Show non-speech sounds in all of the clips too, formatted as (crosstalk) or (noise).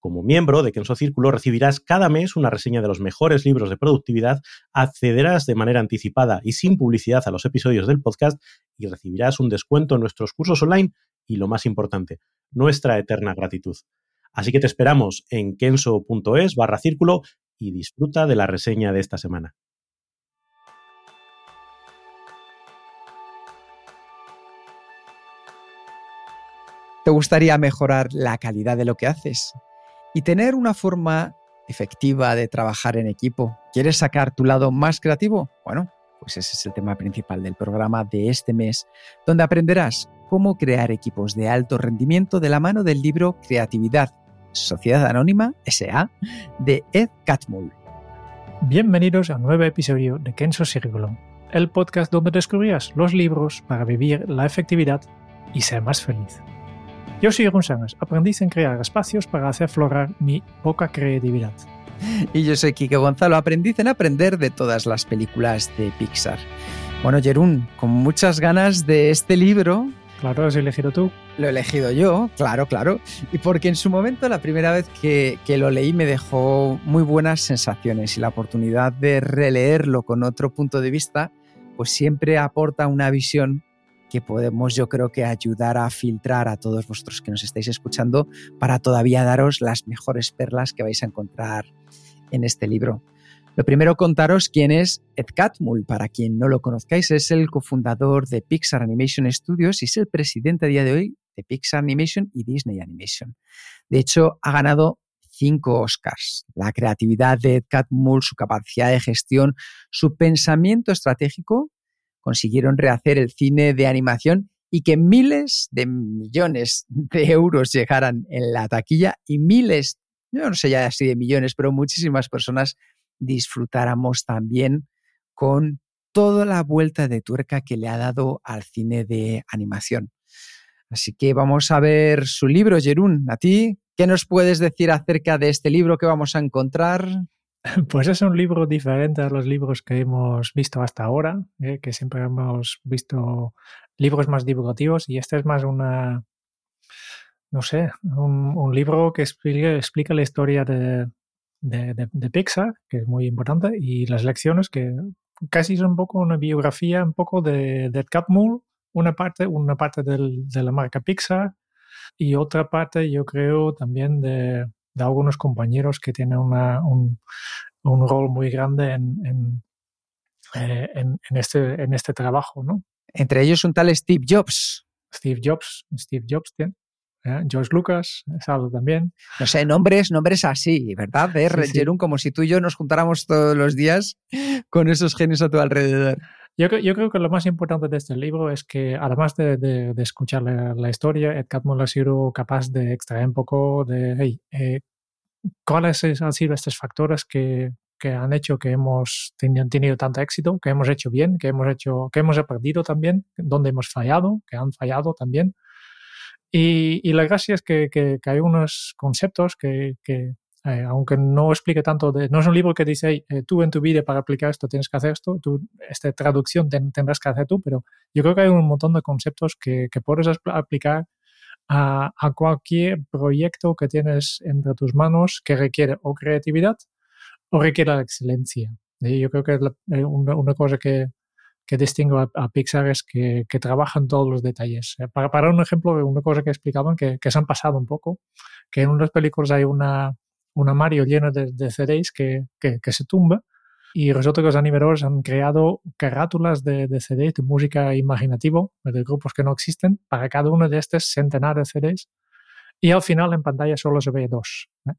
Como miembro de Kenso Círculo recibirás cada mes una reseña de los mejores libros de productividad, accederás de manera anticipada y sin publicidad a los episodios del podcast y recibirás un descuento en nuestros cursos online y lo más importante, nuestra eterna gratitud. Así que te esperamos en kenso.es barra círculo y disfruta de la reseña de esta semana. ¿Te gustaría mejorar la calidad de lo que haces? Y tener una forma efectiva de trabajar en equipo. ¿Quieres sacar tu lado más creativo? Bueno, pues ese es el tema principal del programa de este mes, donde aprenderás cómo crear equipos de alto rendimiento de la mano del libro Creatividad, Sociedad Anónima, SA, de Ed Catmull. Bienvenidos a un nuevo episodio de Kenso Círculo, el podcast donde descubrirás los libros para vivir la efectividad y ser más feliz. Yo soy Sánchez, aprendiz en crear espacios para hacer florar mi poca creatividad. Y yo soy Kike Gonzalo, aprendiz en aprender de todas las películas de Pixar. Bueno, Jerún, con muchas ganas de este libro. Claro, lo has elegido tú. Lo he elegido yo, claro, claro. Y porque en su momento, la primera vez que, que lo leí, me dejó muy buenas sensaciones y la oportunidad de releerlo con otro punto de vista, pues siempre aporta una visión que podemos yo creo que ayudar a filtrar a todos vosotros que nos estáis escuchando para todavía daros las mejores perlas que vais a encontrar en este libro. Lo primero contaros quién es Ed Catmull. Para quien no lo conozcáis, es el cofundador de Pixar Animation Studios y es el presidente a día de hoy de Pixar Animation y Disney Animation. De hecho, ha ganado cinco Oscars. La creatividad de Ed Catmull, su capacidad de gestión, su pensamiento estratégico consiguieron rehacer el cine de animación y que miles de millones de euros llegaran en la taquilla y miles, yo no sé ya así de millones, pero muchísimas personas disfrutáramos también con toda la vuelta de tuerca que le ha dado al cine de animación. Así que vamos a ver su libro, Jerún. ¿A ti qué nos puedes decir acerca de este libro que vamos a encontrar? (laughs) Pues es un libro diferente a los libros que hemos visto hasta ahora, eh, que siempre hemos visto libros más divulgativos y este es más una, no sé, un, libro que explica, la historia de, de, Pixar, que es muy importante, y las lecciones que casi es un poco una biografía, un poco de, de Catmull, una parte, una parte de la marca Pixar y otra parte yo creo también de, de algunos compañeros que tienen una, un, un, rol muy grande en, en, eh, en, este, en este trabajo. ¿no? Entre ellos un tal Steve Jobs. Steve Jobs, Steve Jobs, ¿eh? George Lucas, también. No sé, nombres, nombres así, ¿verdad? De sí, como si tú y yo nos juntáramos todos los días con esos genios a tu alrededor. Yo, yo, creo que lo más importante de este libro es que, además de, de, escuchar la, historia, Ed Catmull ha sido capaz de extraer un poco de, hey, eh, ¿cuáles han sido estos factores que, que han hecho que hemos tenido, tenido, tanto éxito, que hemos hecho bien, que hemos, hecho, que hemos aprendido también, donde hemos fallado, que han fallado también? Y, y la gracia es que, que, que hay unos conceptos que, que eh, aunque no explique tanto, de, no es un libro que dice, eh, tú en tu vida para aplicar esto tienes que hacer esto, tú, esta traducción tendrás que hacer tú, pero yo creo que hay un montón de conceptos que, que puedes aplicar a, a, cualquier proyecto que tienes entre tus manos que requiere o creatividad o requiere la excelencia. Y yo creo que eh, una, una cosa que, que distingue a, Pixar es que, que trabajan todos los detalles. Para, para un ejemplo, una cosa que explicaban que, que se han pasado un poco, que en unas películas hay una, un armario lleno de, de CDs que, que, se tumba y resulta que los animadores han creado carátulas de, de CDs de música imaginativo, de grupos que no existen, para cada uno de estos centenares de CDs. Y al final en pantalla solo se ve dos. ¿eh?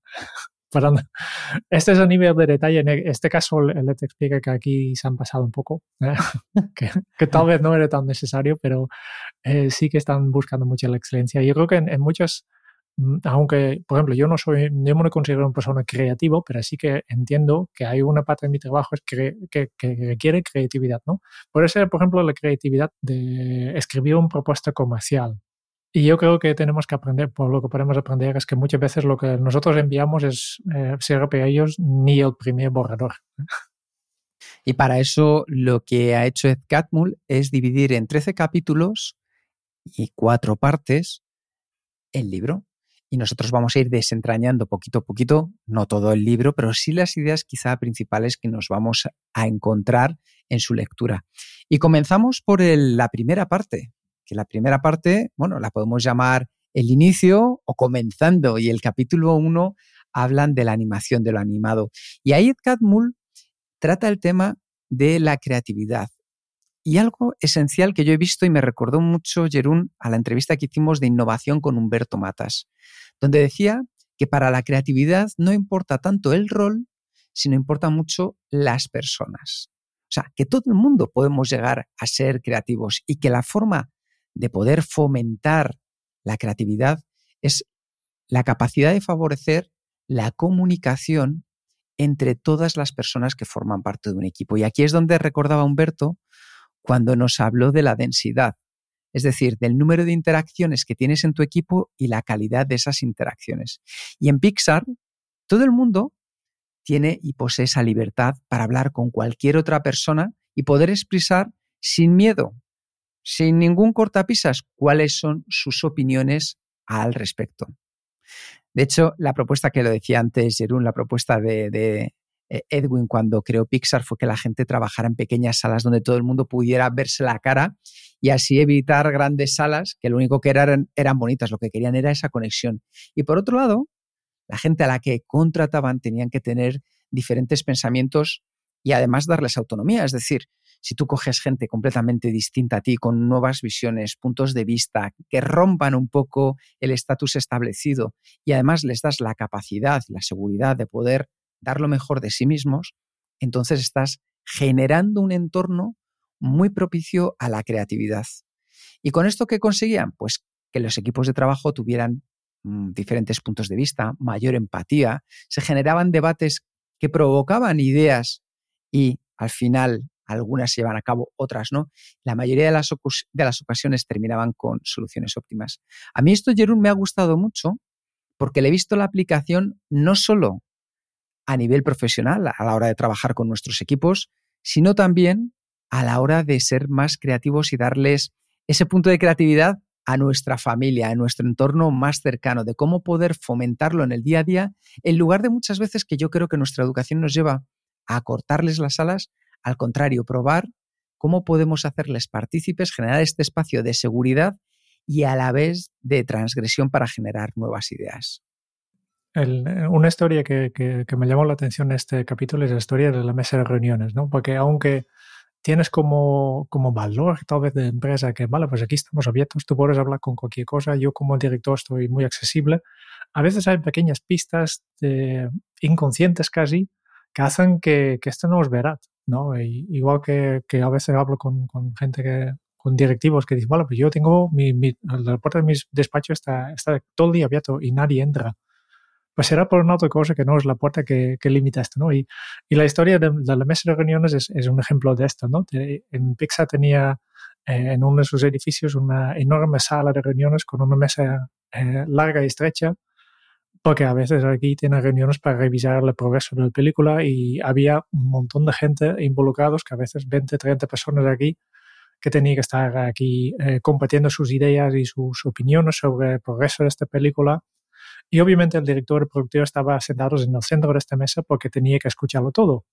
(laughs) este es el nivel de detalle. En este caso, le te explica que aquí se han pasado un poco, ¿eh? (laughs) que, tal vez no era tan necesario, pero eh, sí que están buscando mucho la excelencia. Yo creo que en, en muchas Mm, aunque, por ejemplo, yo no soy, yo me considero una persona creativa, pero sí que entiendo que hay una parte de mi trabajo es que, que, requiere creatividad, ¿no? Puede ser, por ejemplo, la creatividad de escribir una propuesta comercial. Y yo creo que tenemos que aprender, por lo que podemos aprender es que muchas veces lo que nosotros enviamos es eh, ser para ellos ni el primer borrador. Y para eso lo que ha hecho Ed Catmull es dividir en 13 capítulos y cuatro partes el libro y nosotros vamos a ir desentrañando poquito a poquito, no todo el libro, pero sí las ideas quizá principales que nos vamos a encontrar en su lectura. Y comenzamos por la primera parte, que la primera parte, bueno, la podemos llamar el inicio o comenzando, y el capítulo 1 hablan de la animación, de lo animado. Y ahí Ed Catmull trata el tema de la creatividad. Y algo esencial que yo he visto y me recordó mucho, Jerún, a la entrevista que hicimos de innovación con Humberto Matas, donde decía que para la creatividad no importa tanto el rol, sino importa mucho las personas. O sea, que todo el mundo podemos llegar a ser creativos y que la forma de poder fomentar la creatividad es la capacidad de favorecer la comunicación entre todas las personas que forman parte de un equipo. Y aquí es donde recordaba Humberto cuando nos habló de la densidad, es decir, del número de interacciones que tienes en tu equipo y la calidad de esas interacciones. Y en Pixar, todo el mundo tiene y posee esa libertad para hablar con cualquier otra persona y poder expresar sin miedo, sin ningún cortapisas, cuáles son sus opiniones al respecto. De hecho, la propuesta que lo decía antes, Jerún, la propuesta de, eh, Edwin cuando creó Pixar fue que la gente trabajara en pequeñas salas donde todo el mundo pudiera verse la cara y así evitar grandes salas que lo único que eran eran bonitas, lo que querían era esa conexión. Y por otro lado, la gente a la que contrataban tenían que tener diferentes pensamientos y además darles autonomía, es decir, si tú coges gente completamente distinta a ti, con nuevas visiones, puntos de vista, que rompan un poco el estatus establecido y además les das la capacidad, la seguridad de poder dar lo mejor de sí mismos, entonces estás generando un entorno muy propicio a la creatividad. ¿Y con esto qué conseguían? Pues que los equipos de trabajo tuvieran mm, diferentes puntos de vista, mayor empatía, se generaban debates que provocaban ideas y al final algunas se llevan a cabo, otras no. La mayoría de las, ocasiones terminaban con soluciones óptimas. A mí esto, Jerún, me ha gustado mucho porque le he visto la aplicación no solo a nivel profesional a la hora de trabajar con nuestros equipos, sino también a la hora de ser más creativos y darles ese punto de creatividad a nuestra familia, a nuestro entorno más cercano, de cómo poder fomentarlo en el día a día, en lugar de muchas veces que yo creo que nuestra educación nos lleva a cortarles las alas, al contrario, probar cómo podemos hacerles partícipes, generar este espacio de seguridad y a la vez de transgresión para generar nuevas ideas. Eh, una historia que, que, me llamó la atención en este capítulo es la historia de la mesa de reuniones, ¿no? Porque aunque tienes como, como valor tal vez de empresa que, vale, pues aquí estamos abiertos, tú puedes hablar con cualquier cosa, yo como director estoy muy accesible, a veces hay pequeñas pistas de, inconscientes casi que hacen que, que esto no es verdad, ¿no? igual que, que, a veces hablo con, con gente que, con directivos que dicen, vale, pues yo tengo mi, mi, la puerta de mi despacho está, está todo el día abierto y nadie entra pues será por una otra cosa que no es la puerta que, limita esto, ¿no? Y, la historia de, la mesa de reuniones es, un ejemplo de esto, ¿no? En Pixar tenía eh, en uno de sus edificios una enorme sala de reuniones con una mesa eh, larga y estrecha, porque a veces aquí tienen reuniones para revisar el progreso de la película y había un montón de gente involucrados, que a veces 20, 30 personas aquí, que tenían que estar aquí eh, compartiendo sus ideas y sus opiniones sobre el progreso de esta película y obviamente el director y productor estaba sentados en el centro de esta mesa porque tenía que escucharlo todo.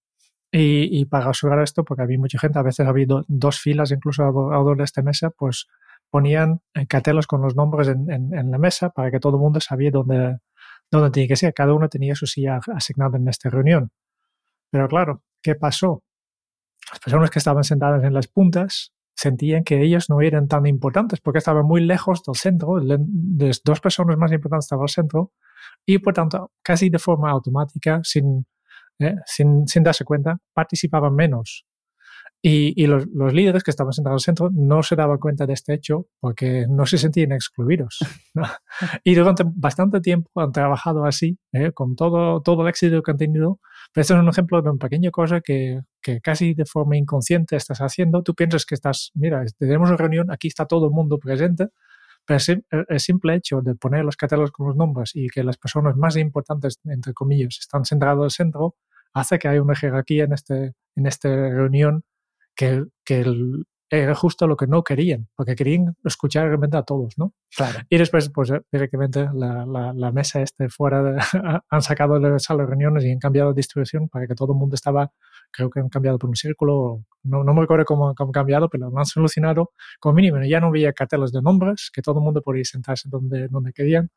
Y, para asegurar esto, porque había mucha gente, a veces había dos filas incluso alrededor de esta mesa, pues ponían eh, carteles con los nombres en, en, la mesa para que todo el mundo sabía dónde, dónde tenía que ser. Cada uno tenía su silla asignada en esta reunión. Pero claro, ¿qué pasó? Las personas que estaban sentadas en las puntas sentían que ellos no eran tan importantes porque estaban muy lejos del centro, las dos personas más importantes estaban al centro y por tanto casi de forma automática, sin, eh, sin, sin darse cuenta, participaban menos y, los, líderes que estaban sentados al centro no se daban cuenta de este hecho porque no se sentían excluidos. y durante bastante tiempo han trabajado así, ¿eh? con todo, todo el éxito que han tenido. Pero este es un ejemplo de una pequeña cosa que, que, casi de forma inconsciente estás haciendo. Tú piensas que estás, mira, tenemos una reunión, aquí está todo el mundo presente, pero el simple hecho de poner los catálogos con los nombres y que las personas más importantes, entre comillas, están sentadas al centro, hace que haya una jerarquía en, este, en esta reunión que, que era justo lo que no querían, porque querían escuchar realmente a todos, ¿no? Claro. Y después, pues directamente la, la, mesa este fuera, (laughs) han sacado la sala de reuniones y han cambiado de distribución para que todo el mundo estaba, creo que han cambiado por un círculo, no, no me recuerdo cómo, han cambiado, pero lo han solucionado como mínimo. Ya no había carteles de nombres, que todo el mundo podía sentarse donde, donde querían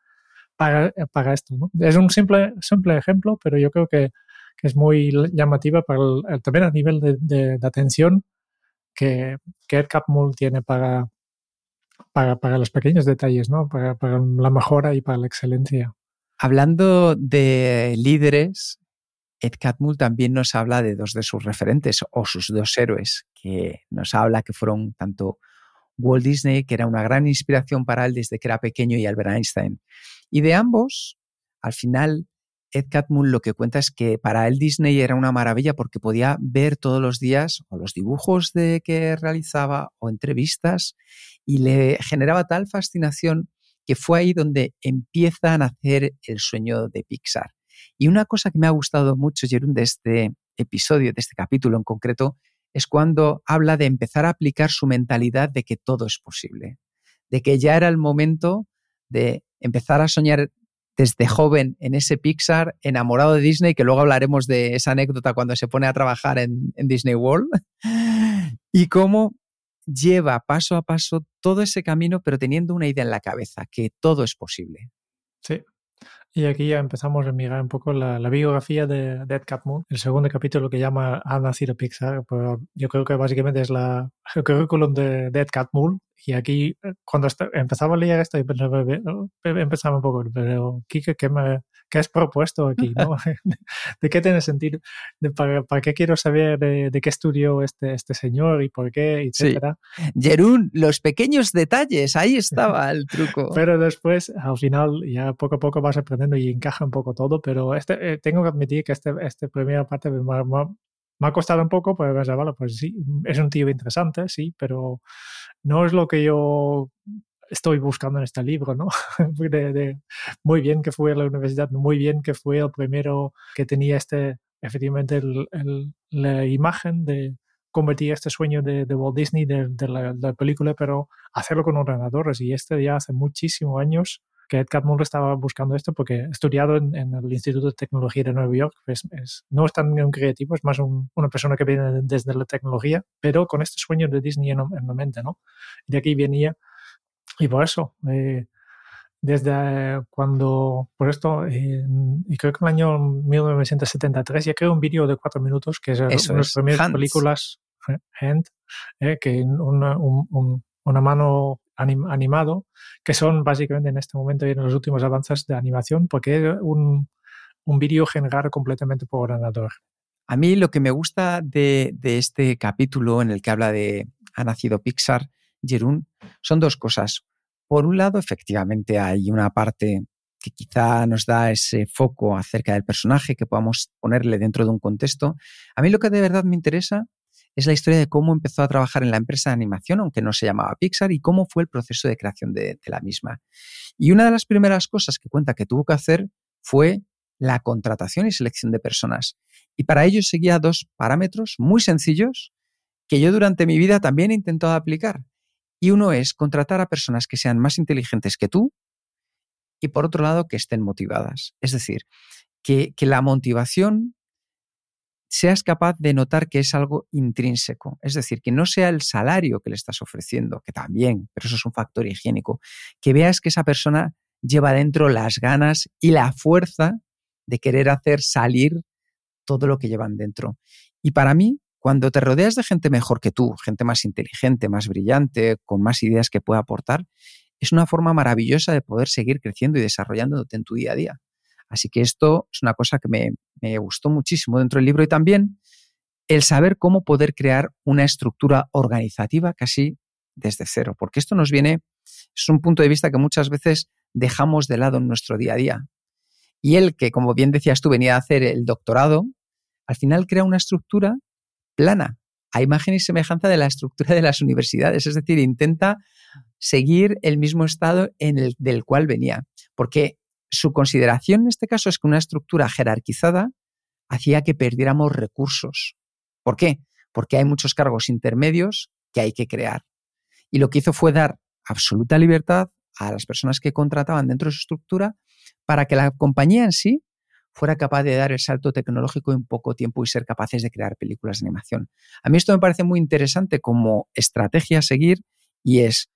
para, para esto, ¿no? Es un simple, simple ejemplo, pero yo creo que que es muy llamativa para también a nivel de, atención que, que Ed Catmull tiene para, para, los pequeños detalles, ¿no? Para, para, la mejora y para la excelencia. Hablando de líderes, Ed Catmull también nos habla de dos de sus referentes o sus dos héroes, que nos habla que fueron tanto Walt Disney, que era una gran inspiración para él desde que era pequeño, y Albert Einstein. Y de ambos, al final, Ed Catmull lo que cuenta es que para él Disney era una maravilla porque podía ver todos los días o los dibujos de que realizaba o entrevistas y le generaba tal fascinación que fue ahí donde empieza a nacer el sueño de Pixar. Y una cosa que me ha gustado mucho, Jerón, de este episodio, de este capítulo en concreto, es cuando habla de empezar a aplicar su mentalidad de que todo es posible, de que ya era el momento de empezar a soñar desde joven en ese Pixar, enamorado de Disney, que luego hablaremos de esa anécdota cuando se pone a trabajar en, Disney World, (laughs) y cómo lleva paso a paso todo ese camino, pero teniendo una idea en la cabeza, que todo es posible. Sí, y aquí ya empezamos a mirar un poco la, biografía de, Ed Catmull, el segundo capítulo que llama Ha nacido Pixar, pero yo creo que básicamente es la, el currículum de, Ed Catmull. Y aquí, eh, cuando empezaba a leer esto, empezaba un poco, pero Kike, ¿qué me, ¿qué has propuesto aquí? (laughs) ¿no? (laughs) ¿De qué tiene sentido? para, qué quiero saber de, qué estudió este, este señor y por qué, etcétera? Jerún, los pequeños detalles, ahí estaba el truco. (laughs) pero después, al final, ya poco a poco vas aprendiendo y encaja un poco todo, pero este, eh, tengo que admitir que esta este primera parte me, me, ha costado un poco, pues vale, pues sí, es un tío interesante, sí, pero no es lo que yo estoy buscando en este libro, ¿no? (laughs) de, muy bien que fue la universidad, muy bien que fue el primero que tenía este, efectivamente, la imagen de convertir este sueño de, Walt Disney de, la, película, pero hacerlo con ordenadores. Y este ya hace muchísimos años que Ed Catmull estaba buscando esto porque estudiado en, el Instituto de Tecnología de Nueva York, no es tan un creativo, es más una persona que viene desde la tecnología, pero con este sueño de Disney en, en la mente, ¿no? De aquí venía y por eso, eh, desde cuando, por esto, y creo que en el año 1973 ya creo un vídeo de cuatro minutos que es una de las primeras películas, eh, Hand, eh, que una, una mano animado, que son básicamente en este momento y en los últimos avances de animación, porque es un, un vídeo generado completamente por ordenador. A mí lo que me gusta de, de este capítulo en el que habla de Ha nacido Pixar Jerún, son dos cosas. Por un lado, efectivamente hay una parte que quizá nos da ese foco acerca del personaje que podamos ponerle dentro de un contexto. A mí lo que de verdad me interesa es la historia de cómo empezó a trabajar en la empresa de animación, aunque no se llamaba Pixar, y cómo fue el proceso de creación de, la misma. Y una de las primeras cosas que cuenta que tuvo que hacer fue la contratación y selección de personas. Y para ello seguía dos parámetros muy sencillos que yo durante mi vida también he intentado aplicar. Y uno es contratar a personas que sean más inteligentes que tú y por otro lado que estén motivadas. Es decir, que, la motivación seas capaz de notar que es algo intrínseco, es decir, que no sea el salario que le estás ofreciendo, que también, pero eso es un factor higiénico, que veas que esa persona lleva dentro las ganas y la fuerza de querer hacer salir todo lo que llevan dentro. Y para mí, cuando te rodeas de gente mejor que tú, gente más inteligente, más brillante, con más ideas que pueda aportar, es una forma maravillosa de poder seguir creciendo y desarrollándote en tu día a día. Así que esto es una cosa que me, gustó muchísimo dentro del libro y también el saber cómo poder crear una estructura organizativa casi desde cero, porque esto nos viene, es un punto de vista que muchas veces dejamos de lado en nuestro día a día. Y él, que como bien decías tú, venía a hacer el doctorado, al final crea una estructura plana, a imagen y semejanza de la estructura de las universidades, es decir, intenta seguir el mismo estado en el del cual venía, porque su consideración en este caso es que una estructura jerarquizada hacía que perdiéramos recursos. ¿Por qué? Porque hay muchos cargos intermedios que hay que crear. Y lo que hizo fue dar absoluta libertad a las personas que contrataban dentro de su estructura para que la compañía en sí fuera capaz de dar el salto tecnológico en poco tiempo y ser capaces de crear películas de animación. A mí esto me parece muy interesante como estrategia a seguir y es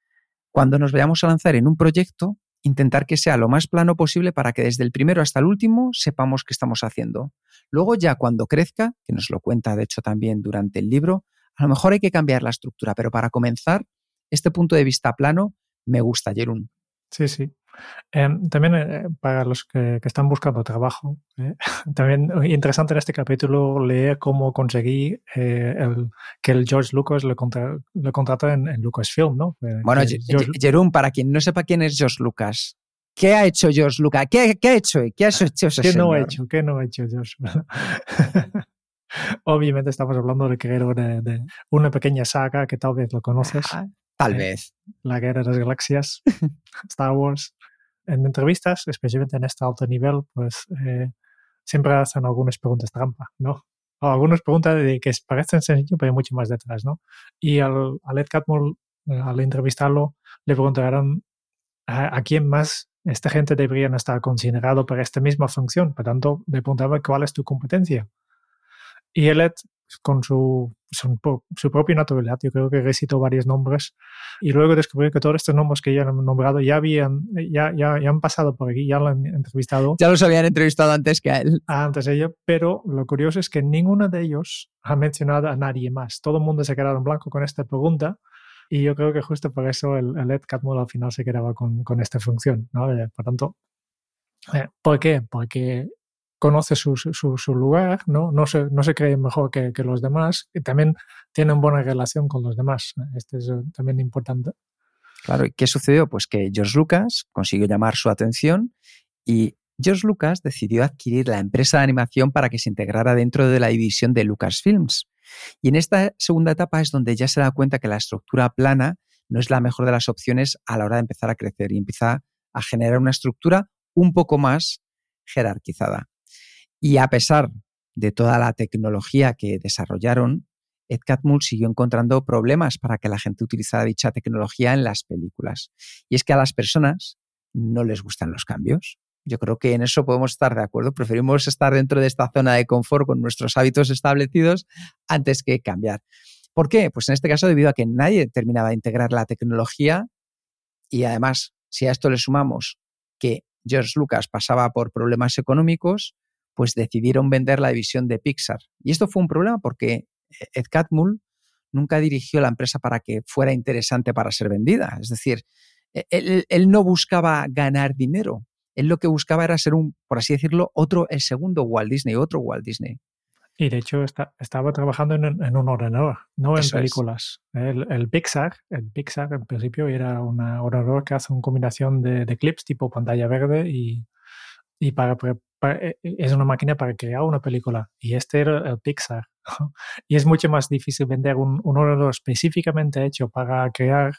cuando nos vayamos a lanzar en un proyecto, intentar que sea lo más plano posible para que desde el primero hasta el último sepamos qué estamos haciendo. Luego ya cuando crezca, que nos lo cuenta de hecho también durante el libro, a lo mejor hay que cambiar la estructura, pero para comenzar, este punto de vista plano me gusta, Jerún. Sí, sí. Em, también eh, para los que, están buscando trabajo, eh, (laughs) también interesante en este capítulo leer cómo conseguí eh, el, que el George Lucas le, contrató en, Lucasfilm, ¿no? bueno, Jerón, para quien no sepa quién es George Lucas, ¿qué ha hecho George Lucas? ¿Qué, ha hecho? ¿Qué ha hecho ese ¿Qué no ha hecho? ¿Qué no ha hecho George? (laughs) Obviamente estamos hablando de, de, de, una pequeña saga que tal vez lo conoces. Ah, tal vez. La Guerra de las Galaxias, (laughs) Star Wars en entrevistas, especialmente en este alto nivel, pues eh, siempre hacen algunas preguntas trampa, ¿no? O algunas preguntas de que parecen sencillas, pero hay mucho más detrás, ¿no? Y al, Ed Catmull, eh, al entrevistarlo, le preguntaron a, quién más esta gente debería estar considerado para esta misma función. Por tanto, le preguntaba cuál es tu competencia. Y Ed con su, su, propia naturalidad. Yo creo que recitó varios nombres y luego descubrí que todos estos nombres que ya han nombrado ya habían, ya, ya, ya, han pasado por aquí, ya lo han entrevistado. Ya los habían entrevistado antes que a él. Antes de ello, pero lo curioso es que ninguno de ellos ha mencionado a nadie más. Todo el mundo se quedado en blanco con esta pregunta. Y yo creo que justo por eso el, el Ed Catmull al final se quedaba con, con esta función. ¿no? Eh, por tanto, eh, ¿por qué? Porque conoce su, su, lugar, ¿no? No se, no se cree mejor que, que, los demás y también tiene una buena relación con los demás. Este es eh, también importante. Claro, ¿y qué sucedió? Pues que George Lucas consiguió llamar su atención y George Lucas decidió adquirir la empresa de animación para que se integrara dentro de la división de Lucasfilms. Y en esta segunda etapa es donde ya se da cuenta que la estructura plana no es la mejor de las opciones a la hora de empezar a crecer y empieza a generar una estructura un poco más jerarquizada. Y a pesar de toda la tecnología que desarrollaron, Ed Catmull siguió encontrando problemas para que la gente utilizara dicha tecnología en las películas. Y es que a las personas no les gustan los cambios. Yo creo que en eso podemos estar de acuerdo. Preferimos estar dentro de esta zona de confort con nuestros hábitos establecidos antes que cambiar. ¿Por qué? Pues en este caso debido a que nadie terminaba de integrar la tecnología y además, si a esto le sumamos que George Lucas pasaba por problemas económicos, pues decidieron vender la división de Pixar. Y esto fue un problema porque Ed Catmull nunca dirigió la empresa para que fuera interesante para ser vendida. Es decir, e-, él, no buscaba ganar dinero. Él lo que buscaba era ser un, por así decirlo, otro, el segundo Walt Disney, otro Walt Disney. Y de hecho estaba trabajando en, un ordenador, no en películas. El, Pixar, el Pixar en principio era un ordenador que hace una combinación de, clips tipo pantalla verde y, y para, e, e, es una máquina para crear una película y este era el Pixar. (laughs) y es mucho más difícil vender un, un ordenador específicamente hecho para crear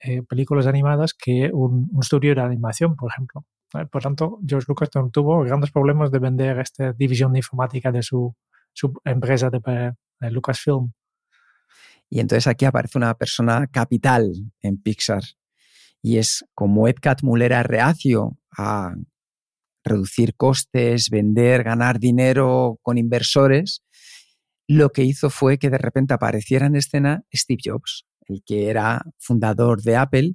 eh, películas animadas que un, estudio de animación, por ejemplo. Eh, por tanto, George Lucas tuvo grandes problemas de vender esta división de informática de su, su empresa de, de Lucasfilm. Y entonces aquí aparece una persona capital en Pixar. Y es como Ed Catmull era reacio a reducir costes, vender, ganar dinero con inversores, lo que hizo fue que de repente apareciera en escena Steve Jobs, el que era fundador de Apple,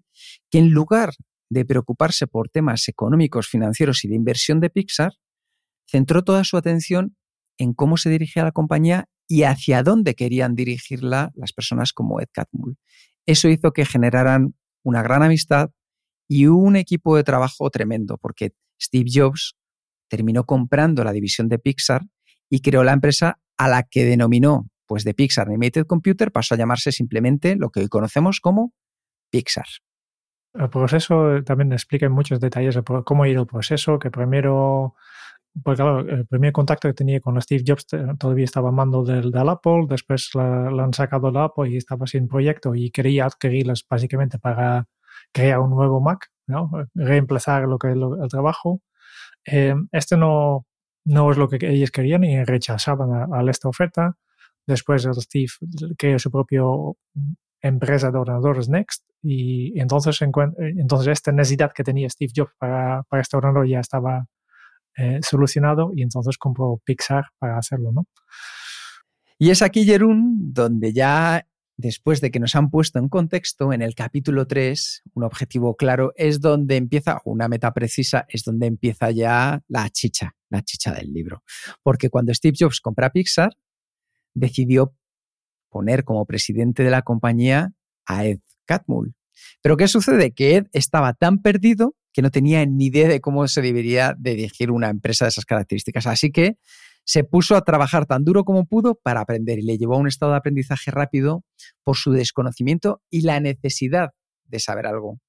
que en lugar de preocuparse por temas económicos, financieros y de inversión de Pixar, centró toda su atención en cómo se dirigía la compañía y hacia dónde querían dirigirla las personas como Ed Catmull. Eso hizo que generaran una gran amistad y un equipo de trabajo tremendo, porque Steve Jobs terminó comprando la división de Pixar y creó la empresa a la que denominó pues de Pixar Animated Computer pasó a llamarse simplemente lo que hoy conocemos como Pixar. El proceso también explica en muchos detalles cómo ir el proceso, que primero pues claro, el primer contacto que tenía con Steve Jobs todavía estaba mando del, Apple, después la, han sacado del Apple y estaba sin proyecto y quería adquirirlas básicamente para crear un nuevo Mac, ¿no? reemplazar lo que es el trabajo. Eh, este no, no es lo que ellos querían y rechazaban a, esta oferta. Después Steve creó su propia empresa de ordenadores Next y entonces, entonces esta necesidad que tenía Steve Jobs para, para este ordenador ya estaba eh, solucionado y entonces compró Pixar para hacerlo, ¿no? Y es aquí, Jerún, donde ya después de que nos han puesto en contexto, en el capítulo 3, un objetivo claro es donde empieza, una meta precisa, es donde empieza ya la chicha, la chicha del libro. Porque cuando Steve Jobs compra Pixar, decidió poner como presidente de la compañía a Ed Catmull. Pero ¿qué sucede? Que Ed estaba tan perdido que no tenía ni idea de cómo se debería dirigir una empresa de esas características. Así que se puso a trabajar tan duro como pudo para aprender y le llevó a un estado de aprendizaje rápido por su desconocimiento y la necesidad de saber algo.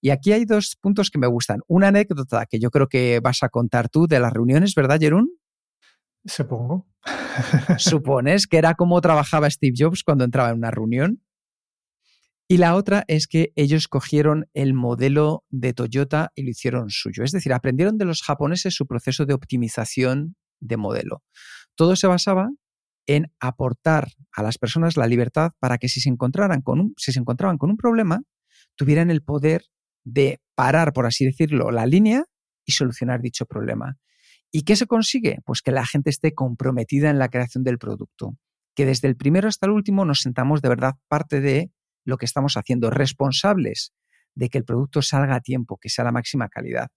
Y aquí hay dos puntos que me gustan. Una anécdota que yo creo que vas a contar tú de las reuniones, ¿verdad, Jerún? Supongo. (laughs) Supones que era como trabajaba Steve Jobs cuando entraba en una reunión. Y la otra es que ellos cogieron el modelo de Toyota y lo hicieron suyo. Es decir, aprendieron de los japoneses su proceso de optimización de modelo. Todo se basaba en aportar a las personas la libertad para que si se, encontraran con un, si se encontraban con un problema, tuvieran el poder de parar, por así decirlo, la línea y solucionar dicho problema. ¿Y qué se consigue? Pues que la gente esté comprometida en la creación del producto, que desde el primero hasta el último nos sentamos de verdad parte de lo que estamos haciendo, responsables de que el producto salga a tiempo, que sea la máxima calidad.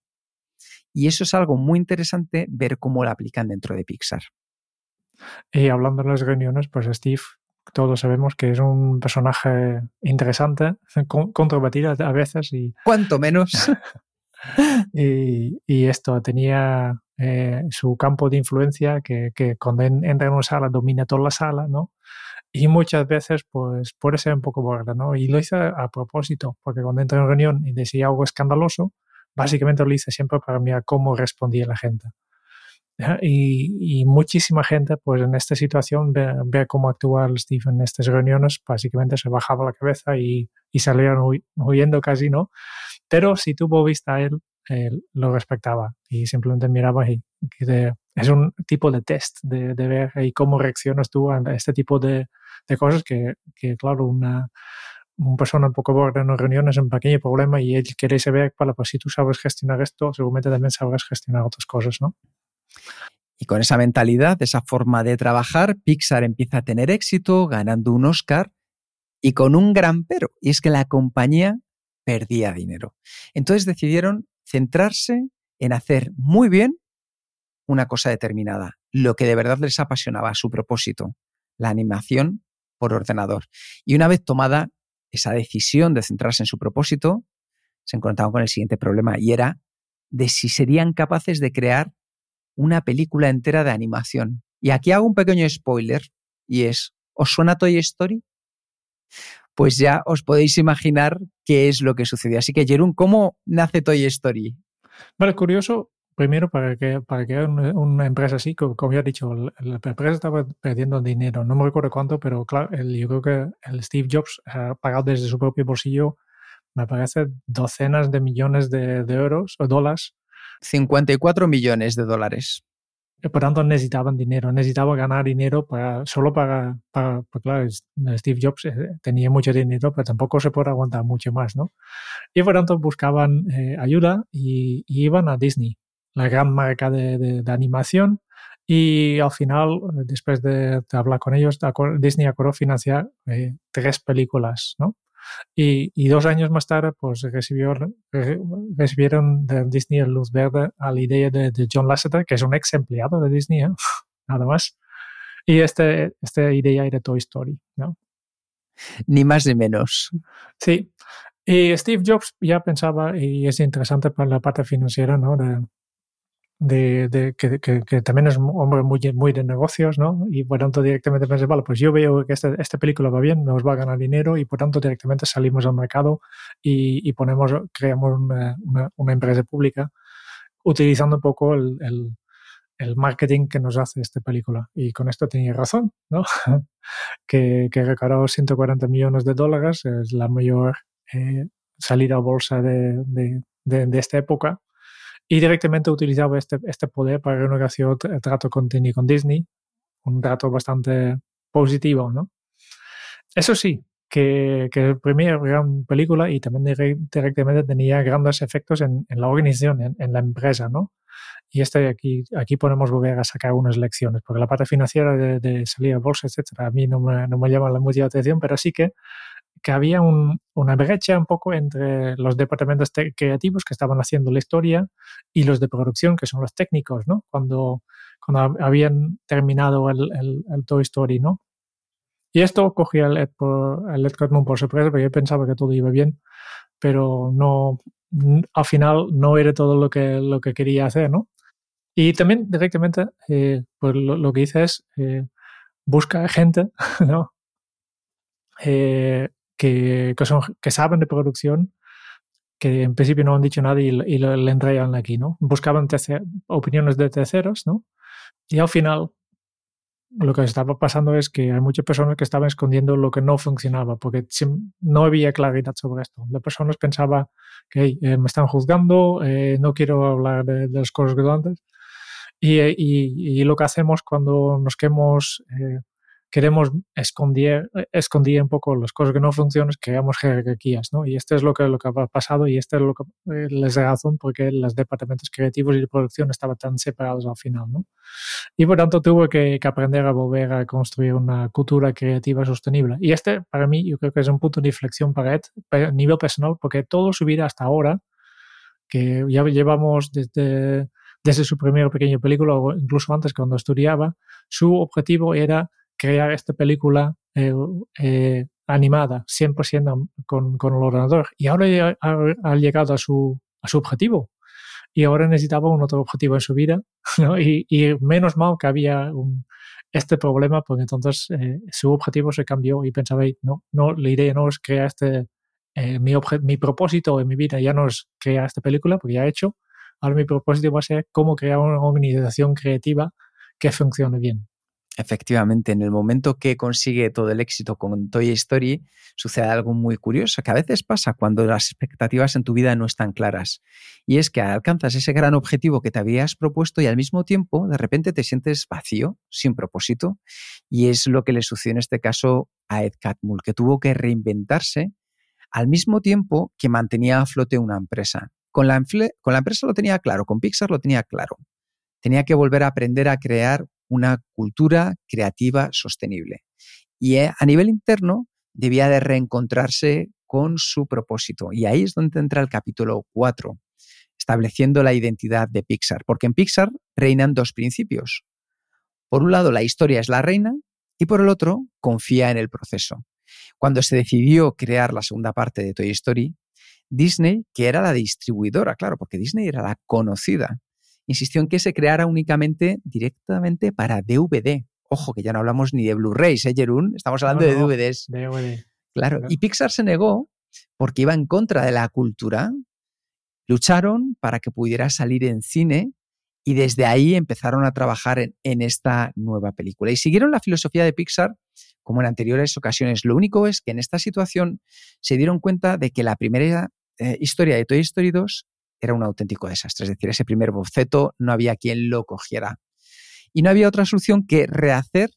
Y eso es algo muy interesante ver cómo lo aplican dentro de Pixar. Y hablando de las reuniones, pues Steve, todos sabemos que es un personaje interesante, (laughs) controvertido a veces y... Cuanto menos. (laughs) y, esto tenía eh, su campo de influencia que, que cuando entra en una sala domina toda la sala, ¿no? y muchas veces pues puede ser un poco borde, ¿no? Y lo hice a propósito, porque cuando entro en reunión y decía algo escandaloso, básicamente lo hice siempre para mirar cómo respondía la gente. Y, muchísima gente, pues en esta situación, ver, cómo actúa Steve en estas reuniones, básicamente se bajaba la cabeza y, y salían huyendo casi, ¿no? Pero si tuvo vista a él, él lo respetaba y simplemente miraba es un tipo de test de, ver y cómo reaccionas tú a este tipo de, de cosas que, que claro, una, una persona un poco borde en una reunión es un pequeño problema y él quiere saber, para, pues si tú sabes gestionar esto, seguramente también sabrás gestionar otras cosas, ¿no? Y con esa mentalidad, esa forma de trabajar, Pixar empieza a tener éxito, ganando un Oscar y con un gran pero, y es que la compañía perdía dinero. Entonces decidieron centrarse en hacer muy bien una cosa determinada, lo que de verdad les apasionaba, su propósito, la animación por ordenador. Y una vez tomada esa decisión de centrarse en su propósito, se encontraron con el siguiente problema y era de si serían capaces de crear una película entera de animación. Y aquí hago un pequeño spoiler y es, ¿os suena Toy Story? Pues ya os podéis imaginar qué es lo que sucedió. Así que, Jerún, ¿cómo nace Toy Story? Vale, curioso, primero para que para que una, empresa así, como, ya he dicho, la, empresa estaba perdiendo dinero, no me recuerdo cuánto, pero claro, yo creo que el Steve Jobs ha pagado desde su propio bolsillo, me parece, docenas de millones de, euros o dólares. 54 millones de dólares. Por tanto, necesitaban dinero, necesitaban ganar dinero para, solo para, para pues claro, Steve Jobs eh, tenía mucho dinero, pero tampoco se puede aguantar mucho más, ¿no? Y por tanto buscaban eh, ayuda y, iban a Disney la gran marca de, animación. Y al final, después de, hablar con ellos, Disney acordó financiar eh, tres películas, ¿no? Y, dos años más tarde, pues recibió, recibieron de Disney el luz verde a la idea de, John Lasseter, que es un ex empleado de Disney, ¿eh? (laughs) nada más. Y este, esta idea de Toy Story, ¿no? Ni más ni menos. Sí. Y Steve Jobs ya pensaba, y es interesante para la parte financiera, ¿no? De, de, que, que, también es un hombre muy, muy de negocios, ¿no? Y por tanto directamente pensé, vale, pues yo veo que esta, esta película va bien, nos va a ganar dinero y por tanto directamente salimos al mercado y, y ponemos, creamos una, una, una, empresa pública utilizando un poco el, el, el, marketing que nos hace esta película. Y con esto tenía razón, ¿no? (laughs) que, que recaudó 140 millones de dólares, es la mayor eh, salida a bolsa de, de, de, de esta época y directamente utilizaba este, este poder para renegociar el trato con con Disney, un trato bastante positivo, ¿no? Eso sí, que, que la primera gran película y también directamente tenía grandes efectos en, en la organización, en, en, la empresa, ¿no? Y este aquí, aquí podemos volver a sacar unas lecciones, porque la parte financiera de, de salir a bolsa, etcétera, a mí no me, no me llama la mucha atención, pero sí que que había un, una brecha un poco entre los departamentos creativos que estaban haciendo la historia y los de producción, que son los técnicos, ¿no? Cuando, cuando habían terminado el, el, el Toy Story, ¿no? Y esto cogía el Ed, por, el por sorpresa, porque yo pensaba que todo iba bien, pero no, al final no era todo lo que, lo que quería hacer, ¿no? Y también directamente, eh, pues lo, lo, que hice es eh, buscar gente, (laughs) ¿no? Eh, que, que, son, que saben de producción, que en principio no han dicho nada y, y le, entregan aquí, ¿no? Buscaban tercer, opiniones de terceros, ¿no? Y al final lo que estaba pasando es que hay muchas personas que estaban escondiendo lo que no funcionaba, porque no había claridad sobre esto. Las personas pensaban que hey, eh, me están juzgando, eh, no quiero hablar de, de las cosas que antes. Y, y, y, lo que hacemos cuando nos queremos eh, queremos esconder, esconder un poco las cosas que no funcionan, creamos jerarquías, ¿no? Y esto es lo que, lo que ha pasado y esto es lo que eh, les razón porque los departamentos creativos y de producción estaban tan separados al final, ¿no? Y por tanto tuve que, que, aprender a volver a construir una cultura creativa sostenible. Y este, para mí, yo creo que es un punto de inflexión para Ed, a nivel personal, porque todo su vida hasta ahora, que ya llevamos desde, desde su primera pequeña película o incluso antes cuando estudiaba, su objetivo era crear esta película eh, eh, animada 100% con, con, el ordenador. Y ahora ha, ha, llegado a su, a su objetivo. Y ahora necesitaba un otro objetivo en su vida. (laughs) y, menos mal que había un, este problema, porque entonces eh, su objetivo se cambió y pensaba, no, no, la idea no es crear este, eh, mi, mi propósito en mi vida ya no es crear esta película, porque ya he hecho. Ahora mi propósito va a ser cómo crear una organización creativa que funcione bien. Efectivamente, en el momento que consigue todo el éxito con Toy Story, sucede algo muy curioso, que a veces pasa cuando las expectativas en tu vida no están claras. Y es que alcanzas ese gran objetivo que te habías propuesto y al mismo tiempo de repente te sientes vacío, sin propósito. Y es lo que le sucedió en este caso a Ed Catmull, que tuvo que reinventarse al mismo tiempo que mantenía a flote una empresa. Con la, con la empresa lo tenía claro, con Pixar lo tenía claro. Tenía que volver a aprender a crear una cultura creativa sostenible. Y eh, a nivel interno debía de reencontrarse con su propósito. Y ahí es donde entra el capítulo 4, estableciendo la identidad de Pixar. Porque en Pixar reinan dos principios. Por un lado, la historia es la reina y por el otro, confía en el proceso. Cuando se decidió crear la segunda parte de Toy Story, Disney, que era la distribuidora, claro, porque Disney era la conocida, insistió en que se creara únicamente directamente para DVD. Ojo, que ya no hablamos ni de Blu-rays, ¿eh, Jerún? Estamos hablando no, no, de DVDs. DVD. Claro. y Pixar se negó porque iba en contra de la cultura. Lucharon para que pudiera salir en cine y desde ahí empezaron a trabajar en, en, esta nueva película. Y siguieron la filosofía de Pixar como en anteriores ocasiones. Lo único es que en esta situación se dieron cuenta de que la primera eh, historia de Toy Story 2 era un auténtico desastre. Es decir, ese primer boceto no había quien lo cogiera. Y no había otra solución que rehacer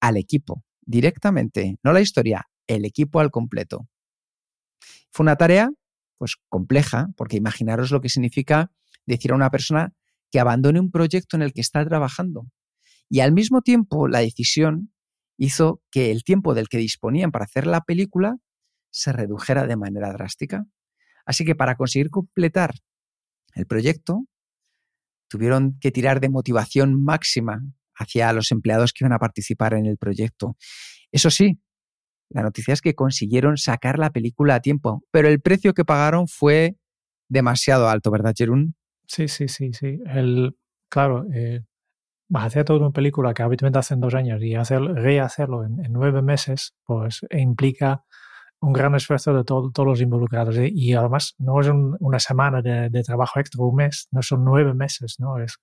al equipo directamente, no la historia, el equipo al completo. Fue una tarea pues compleja, porque imaginaros lo que significa decir a una persona que abandone un proyecto en el que está trabajando. Y al mismo tiempo, la decisión hizo que el tiempo del que disponían para hacer la película se redujera de manera drástica. Así que para conseguir completar el proyecto, tuvieron que tirar de motivación máxima hacia los empleados que iban a participar en el proyecto. Eso sí, la noticia es que consiguieron sacar la película a tiempo, pero el precio que pagaron fue demasiado alto, ¿verdad, Jerún? Sí, sí, sí, sí. El, claro, eh, hacer toda una película que habitualmente hacen dos años y hacer, rehacerlo en, nueve meses, pues implica un gran esfuerzo de todos los involucrados. ¿eh? Y además no es una semana de, trabajo extra, un mes, no son nueve meses, ¿no? Es,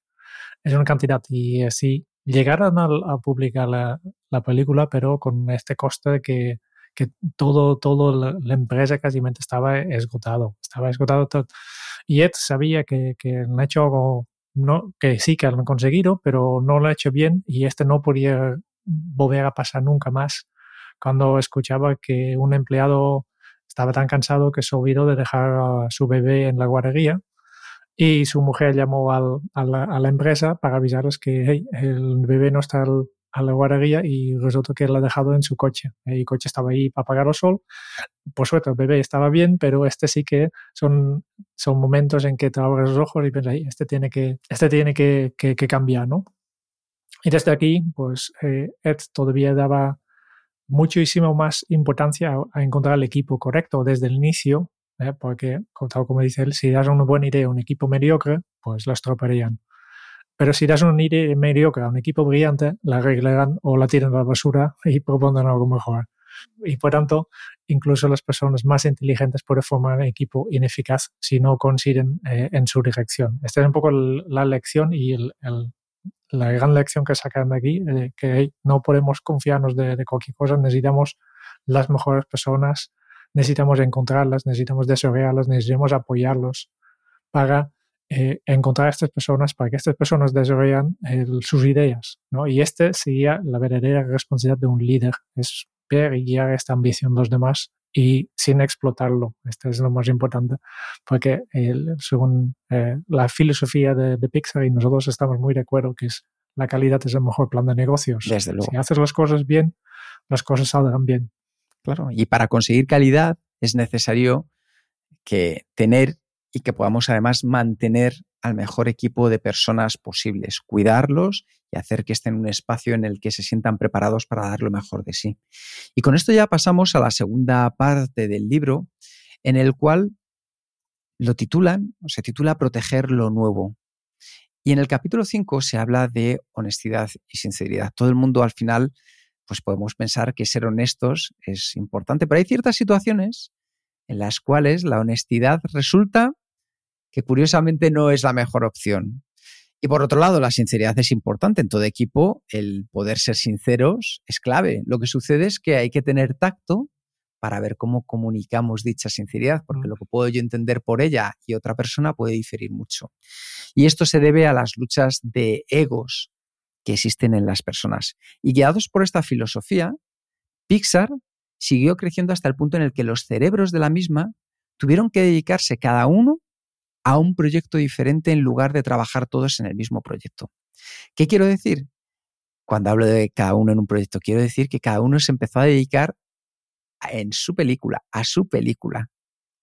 es una cantidad. Y así llegaron a, publicar la, la, película, pero con este coste que, que todo, todo la, la, empresa casi estaba esgotado. Estaba esgotado todo. Y Ed sabía que, que han hecho algo no, que sí que han conseguido, pero no lo ha hecho bien y este no podía volver a pasar nunca más. Cuando escuchaba que un empleado estaba tan cansado que se olvidó de dejar a su bebé en la guardería y su mujer llamó al, a, la, a, la, empresa para avisarles que el bebé no está al, a la guardería y resultó que lo ha dejado en su coche. El coche estaba ahí para apagar el sol. Por suerte, el bebé estaba bien, pero este sí que son, son momentos en que te abres los ojos y piensas, este tiene que, este tiene que, que, cambiar, ¿no? Y desde aquí, pues eh, Ed todavía daba muchísimo más importancia a, encontrar el equipo correcto desde el inicio, ¿eh? porque, tal como dice él, si das una buena idea a un equipo mediocre, pues lo estropearían. Pero si das un IRE mediocre a un equipo brillante, la arreglarán o la tiran a la basura (laughs) y propondrán algo mejor. Y por tanto, incluso las personas más inteligentes pueden formar un equipo ineficaz si no coinciden eh, en su dirección. Esta es un poco la lección y el, la gran lección que sacan de aquí, eh, que no podemos confiarnos de, cualquier cosa, necesitamos las mejores personas, necesitamos encontrarlas, necesitamos desarrollarlas, necesitamos apoyarlos para eh, encontrar a estas personas para que estas personas desarrollen sus ideas. ¿no? Y este sería la verdadera responsabilidad de un líder, es ver y guiar esta ambición de los demás y sin explotarlo. Esto es lo más importante, porque según eh, la filosofía de, Pixar, y nosotros estamos muy de acuerdo que es la calidad es el mejor plan de negocios. Desde luego. Si haces las cosas bien, las cosas saldrán bien. Claro, y para conseguir calidad es necesario que tener y que podamos además mantener al mejor equipo de personas posibles, cuidarlos y hacer que estén en un espacio en el que se sientan preparados para dar lo mejor de sí. Y con esto ya pasamos a la segunda parte del libro, en el cual lo titulan, o se titula Proteger lo nuevo. Y en el capítulo 5 se habla de honestidad y sinceridad. Todo el mundo al final, pues podemos pensar que ser honestos es importante, pero hay ciertas situaciones en las cuales la honestidad resulta que curiosamente no es la mejor opción. Y por otro lado, la sinceridad es importante. En todo equipo, el poder ser sinceros es clave. Lo que sucede es que hay que tener tacto para ver cómo comunicamos dicha sinceridad, porque lo que puedo yo entender por ella y otra persona puede diferir mucho. Y esto se debe a las luchas de egos que existen en las personas. Y guiados por esta filosofía, Pixar siguió creciendo hasta el punto en el que los cerebros de la misma tuvieron que dedicarse cada uno a un proyecto diferente en lugar de trabajar todos en el mismo proyecto. ¿Qué quiero decir? Cuando hablo de cada uno en un proyecto, quiero decir que cada uno se empezó a dedicar en su película, a su película.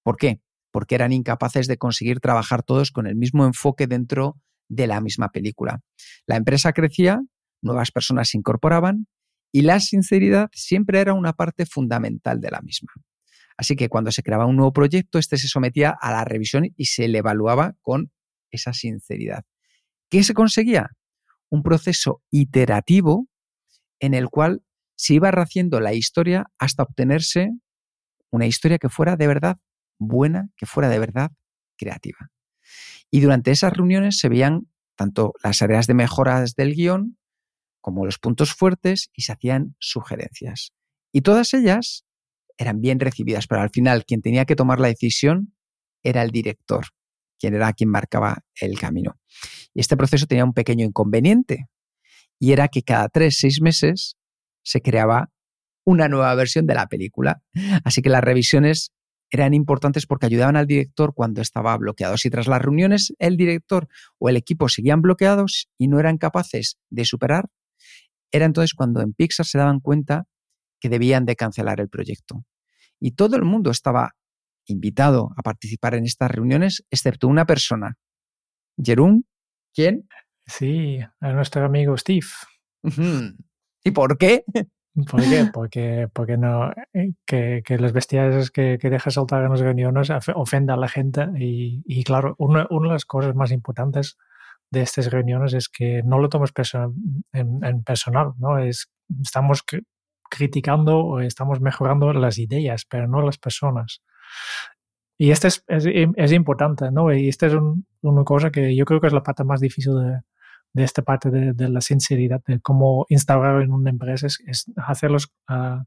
¿Por qué? Porque eran incapaces de conseguir trabajar todos con el mismo enfoque dentro de la misma película. La empresa crecía, nuevas personas se incorporaban y la sinceridad siempre era una parte fundamental de la misma. Así que cuando se creaba un nuevo proyecto, este se sometía a la revisión y se le evaluaba con esa sinceridad. ¿Qué se conseguía? Un proceso iterativo en el cual se iba rehaciendo la historia hasta obtenerse una historia que fuera de verdad buena, que fuera de verdad creativa. Y durante esas reuniones se veían tanto las áreas de mejoras del guion como los puntos fuertes y se hacían sugerencias. Y todas ellas eran bien recibidas, pero al final quien tenía que tomar la decisión era el director, quien era quien marcaba el camino. Y este proceso tenía un pequeño inconveniente, y era que cada tres, seis meses se creaba una nueva versión de la película. Así que las revisiones eran importantes porque ayudaban al director cuando estaba bloqueado. Si tras las reuniones el director o el equipo seguían bloqueados y no eran capaces de superar, era entonces cuando en Pixar se daban cuenta que debían de cancelar el proyecto. Y todo el mundo estaba invitado a participar en estas reuniones, excepto una persona. Jerún, ¿quién? Sí, a nuestro amigo Steve. ¿Y por qué? ¿Por qué? (laughs) Porque, porque no, eh, que, que las bestias que, que deja saltar en los reuniones ofenda a la gente y, y claro, una, una, de las cosas más importantes de estas reuniones es que no lo tomes en, en, personal, ¿no? Es, estamos criticando o estamos mejorando las ideas, pero no las personas. Y esto es, es, es importante, ¿no? Y esta es un, una cosa que yo creo que es la parte más difícil de, de esta parte de, de, la sinceridad, de cómo instaurar en una empresa, es, es hacerlos uh,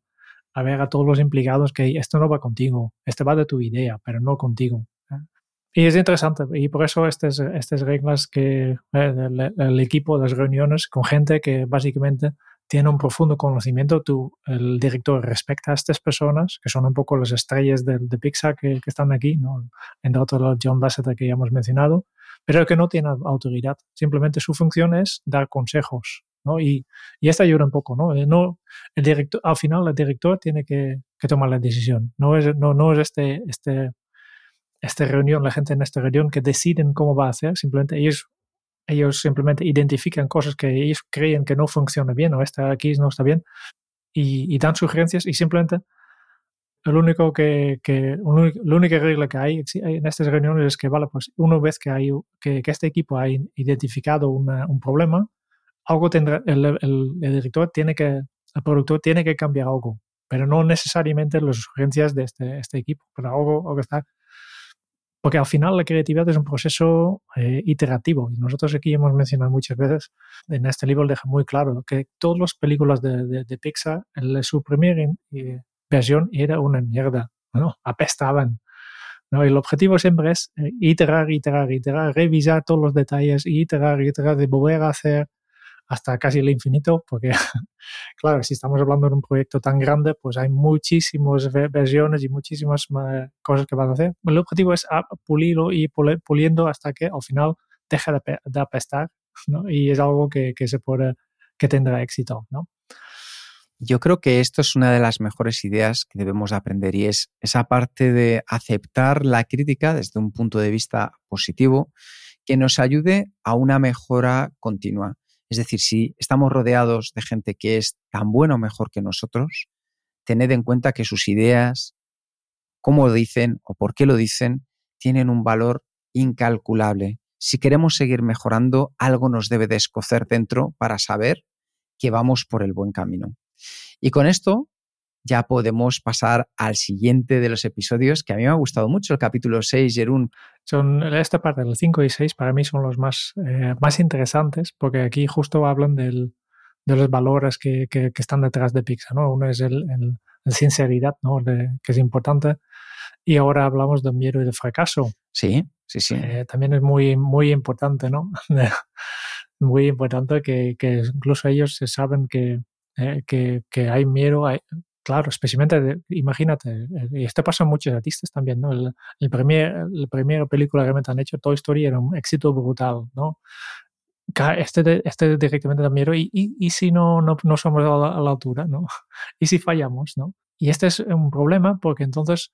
a ver a todos los implicados que esto no va contigo, esto va de tu idea, pero no contigo. ¿eh? Y es interesante, y por eso estas, estas reglas que eh, el, el, equipo, las reuniones con gente que básicamente tiene un profundo conocimiento, tú, el director respecta a estas personas, que son un poco las estrellas de, de Pixar que, que, están aquí, ¿no? entre otros John Lasseter que ya hemos mencionado, pero que no tiene autoridad. Simplemente su función es dar consejos, ¿no? Y, y esto ayuda un poco, ¿no? Eh, no el director, al final el director tiene que, que, tomar la decisión. No es, no, no es este, este, esta reunión, la gente en esta reunión que deciden cómo va a hacer, simplemente ellos, ellos simplemente identifican cosas que ellos creen que no funcionan bien o esta aquí no está bien y, y dan sugerencias y simplemente lo único que, que la única regla que hay en estas reuniones es que, vale, pues una vez que, hay, que, que este equipo ha identificado una, un problema, algo tendrá, el, el, el, director tiene que, el productor tiene que cambiar algo, pero no necesariamente las sugerencias de este, este equipo, pero algo, algo está. Porque al final la creatividad es un proceso eh, iterativo y nosotros aquí hemos mencionado muchas veces, en este libro deja muy claro que todas las películas de, de, de Pixar, el, su primer eh, versión era una mierda, ¿no? apestaban. ¿no? El objetivo siempre es eh, iterar, iterar, iterar, revisar todos los detalles, iterar, iterar, de volver a hacer hasta casi el infinito, porque, (laughs) claro, si estamos hablando de un proyecto tan grande, pues hay muchísimas versiones y muchísimas cosas que van a hacer. El objetivo es pulirlo y puliendo hasta que al final deje de, de apestar, ¿no? Y es algo que, que se puede, que tendrá éxito, ¿no? Yo creo que esto es una de las mejores ideas que debemos aprender y es esa parte de aceptar la crítica desde un punto de vista positivo que nos ayude a una mejora continua. Es decir, si estamos rodeados de gente que es tan buena o mejor que nosotros, tened en cuenta que sus ideas, cómo lo dicen o por qué lo dicen, tienen un valor incalculable. Si queremos seguir mejorando, algo nos debe de escocer dentro para saber que vamos por el buen camino. Y con esto ya podemos pasar al siguiente de los episodios que a mí me ha gustado mucho, el capítulo 6, Jerún. Son, esta parte del 5 y 6 para mí son los más, eh, más interesantes porque aquí justo hablan del, de los valores que, que, que, están detrás de Pixar. ¿no? Uno es el, el, el sinceridad, ¿no? De, que es importante. Y ahora hablamos del miedo y del fracaso. Sí, sí, sí. Eh, también es muy, muy importante, ¿no? (laughs) muy importante que, que incluso ellos se saben que, eh, que, que, hay miedo, hay, claro, especialmente, imagínate, eh, y esto pasa en muchos artistas también, ¿no? El, el primer, la primera película que realmente han hecho, Toy Story, era un éxito brutal, ¿no? Este, este directamente miedo, y, y, y si no, no, no somos a la, a la, altura, ¿no? (laughs) Y si fallamos, ¿no? Y este es un problema porque entonces,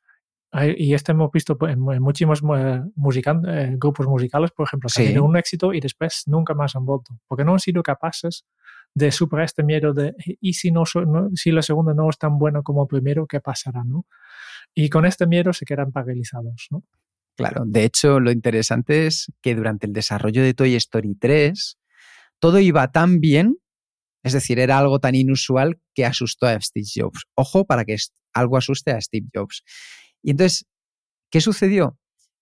y este hemos visto en, en muchísimos eh, musical, eh, grupos musicales, por ejemplo, que sí. tenido un éxito y después nunca más han vuelto, porque no han sido capaces de superar este miedo de y si no, no, si la segunda no es tan buena como primero, ¿qué pasará? ¿no? Y con este miedo se quedan paralizados. ¿no? Claro, de hecho lo interesante es que durante el desarrollo de Toy Story 3 todo iba tan bien, es decir, era algo tan inusual que asustó a Steve Jobs. Ojo para que algo asuste a Steve Jobs. Y entonces, ¿qué sucedió?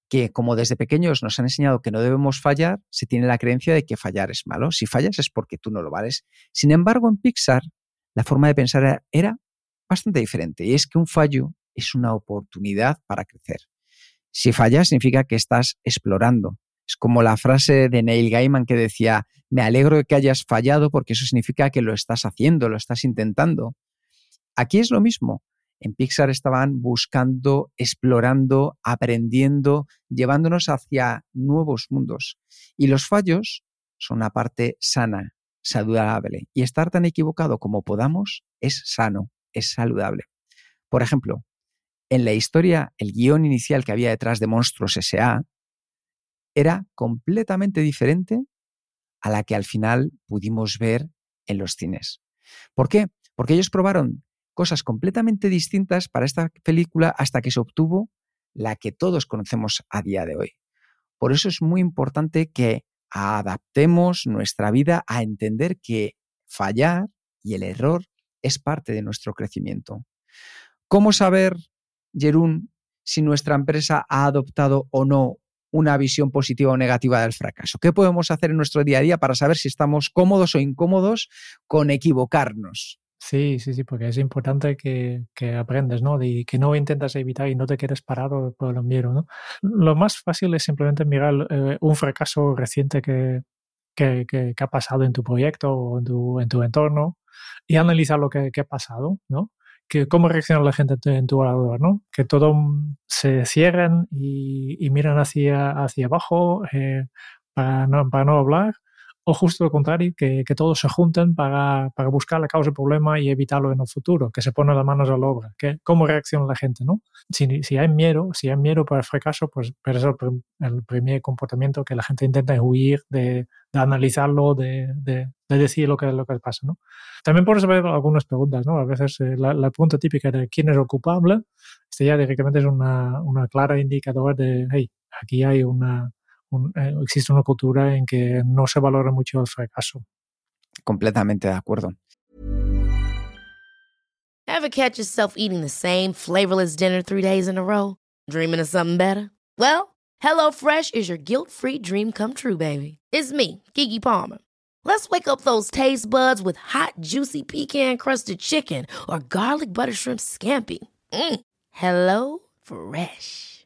Que como desde pequeños nos han enseñado que no debemos fallar, se tiene la creencia de que fallar es malo. Si fallas es porque tú no lo vales. Sin embargo, en Pixar, la forma de pensar era bastante diferente y es que un fallo es una oportunidad para crecer. Si fallas significa que estás explorando. Es como la frase de Neil Gaiman que decía, me alegro de que hayas fallado porque eso significa que lo estás haciendo, lo estás intentando. Aquí es lo mismo. En Pixar estaban buscando, explorando, aprendiendo, llevándonos hacia nuevos mundos. Y los fallos son una parte sana, saludable. Y estar tan equivocado como podamos es sano, es saludable. Por ejemplo, en la historia, el guion inicial que había detrás de Monstruos S.A. era completamente diferente a la que al final pudimos ver en los cines. ¿Por qué? Porque ellos probaron cosas completamente distintas para esta película hasta que se obtuvo la que todos conocemos a día de hoy. Por eso es muy importante que adaptemos nuestra vida a entender que fallar y el error es parte de nuestro crecimiento. ¿Cómo saber, Jerún, si nuestra empresa ha adoptado o no una visión positiva o negativa del fracaso? ¿Qué podemos hacer en nuestro día a día para saber si estamos cómodos o incómodos con equivocarnos? Sí, sí, sí, porque es importante que, que aprendas, ¿no? Y que no intentas evitar y no te quedes parado por el miedo, ¿no? Lo más fácil es simplemente mirar eh, un fracaso reciente que, que, que, ha pasado en tu proyecto o en tu, en tu entorno y analizar lo que, ha pasado, ¿no? Que cómo reacciona la gente en tu alrededor, ¿no? Que todo se cierren y, y miran hacia, hacia abajo eh, para, para no hablar o justo lo contrario, que, que todos se junten para, para, buscar la causa del problema y evitarlo en el futuro, que se ponen las manos a la obra, que, cómo reacciona la gente, ¿no? Si, si hay miedo, si hay miedo para el fracaso, pues pero es el, el, primer comportamiento que la gente intenta huir de, de analizarlo, de, de, de, decir lo que, lo que pasa, ¿no? También por saber algunas preguntas, ¿no? A veces eh, la, la, pregunta típica de quién es el culpable, este ya directamente es una, una clara indicador de, hey, aquí hay una, un, eh, existe una cultura en que no se valora mucho el fracaso. Completamente de acuerdo. Ever catch yourself eating the same flavorless dinner three days in a row? Dreaming of something better? Well, HelloFresh is your guilt-free dream come true, baby. It's me, Kiki Palmer. Let's wake up those taste buds with hot, juicy pecan-crusted chicken or garlic butter shrimp scampi. Mm. Hello Fresh.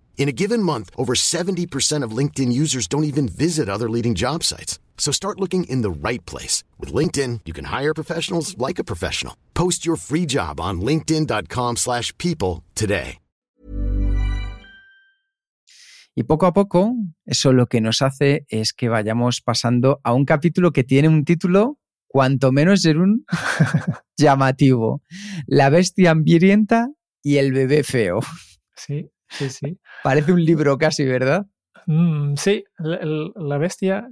In a given month, over 70% of LinkedIn users don't even visit other leading job sites. So start looking in the right place. With LinkedIn, you can hire professionals like a professional. Post your free job on linkedin.com slash people today. Y poco a poco, eso lo que nos hace es que vayamos pasando a un capítulo que tiene un título cuanto menos ser un (laughs) llamativo. La bestia hambrienta y el bebé feo. Sí, Sí, sí. Parece un libro casi, ¿verdad? Mm, sí, la, la, bestia.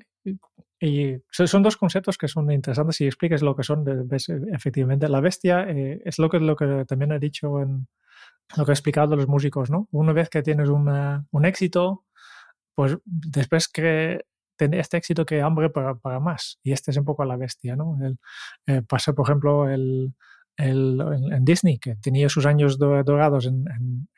Y son dos conceptos que son interesantes si explicas lo que son, ves, efectivamente. La bestia eh, es lo que, lo que también he dicho en lo que he explicado a los músicos, ¿no? Una vez que tienes una, un éxito, pues después que este éxito que hambre para, para, más. Y este es un poco la bestia, ¿no? El, eh, pasa, por ejemplo, el, en Disney, que tenía sus años dorados en,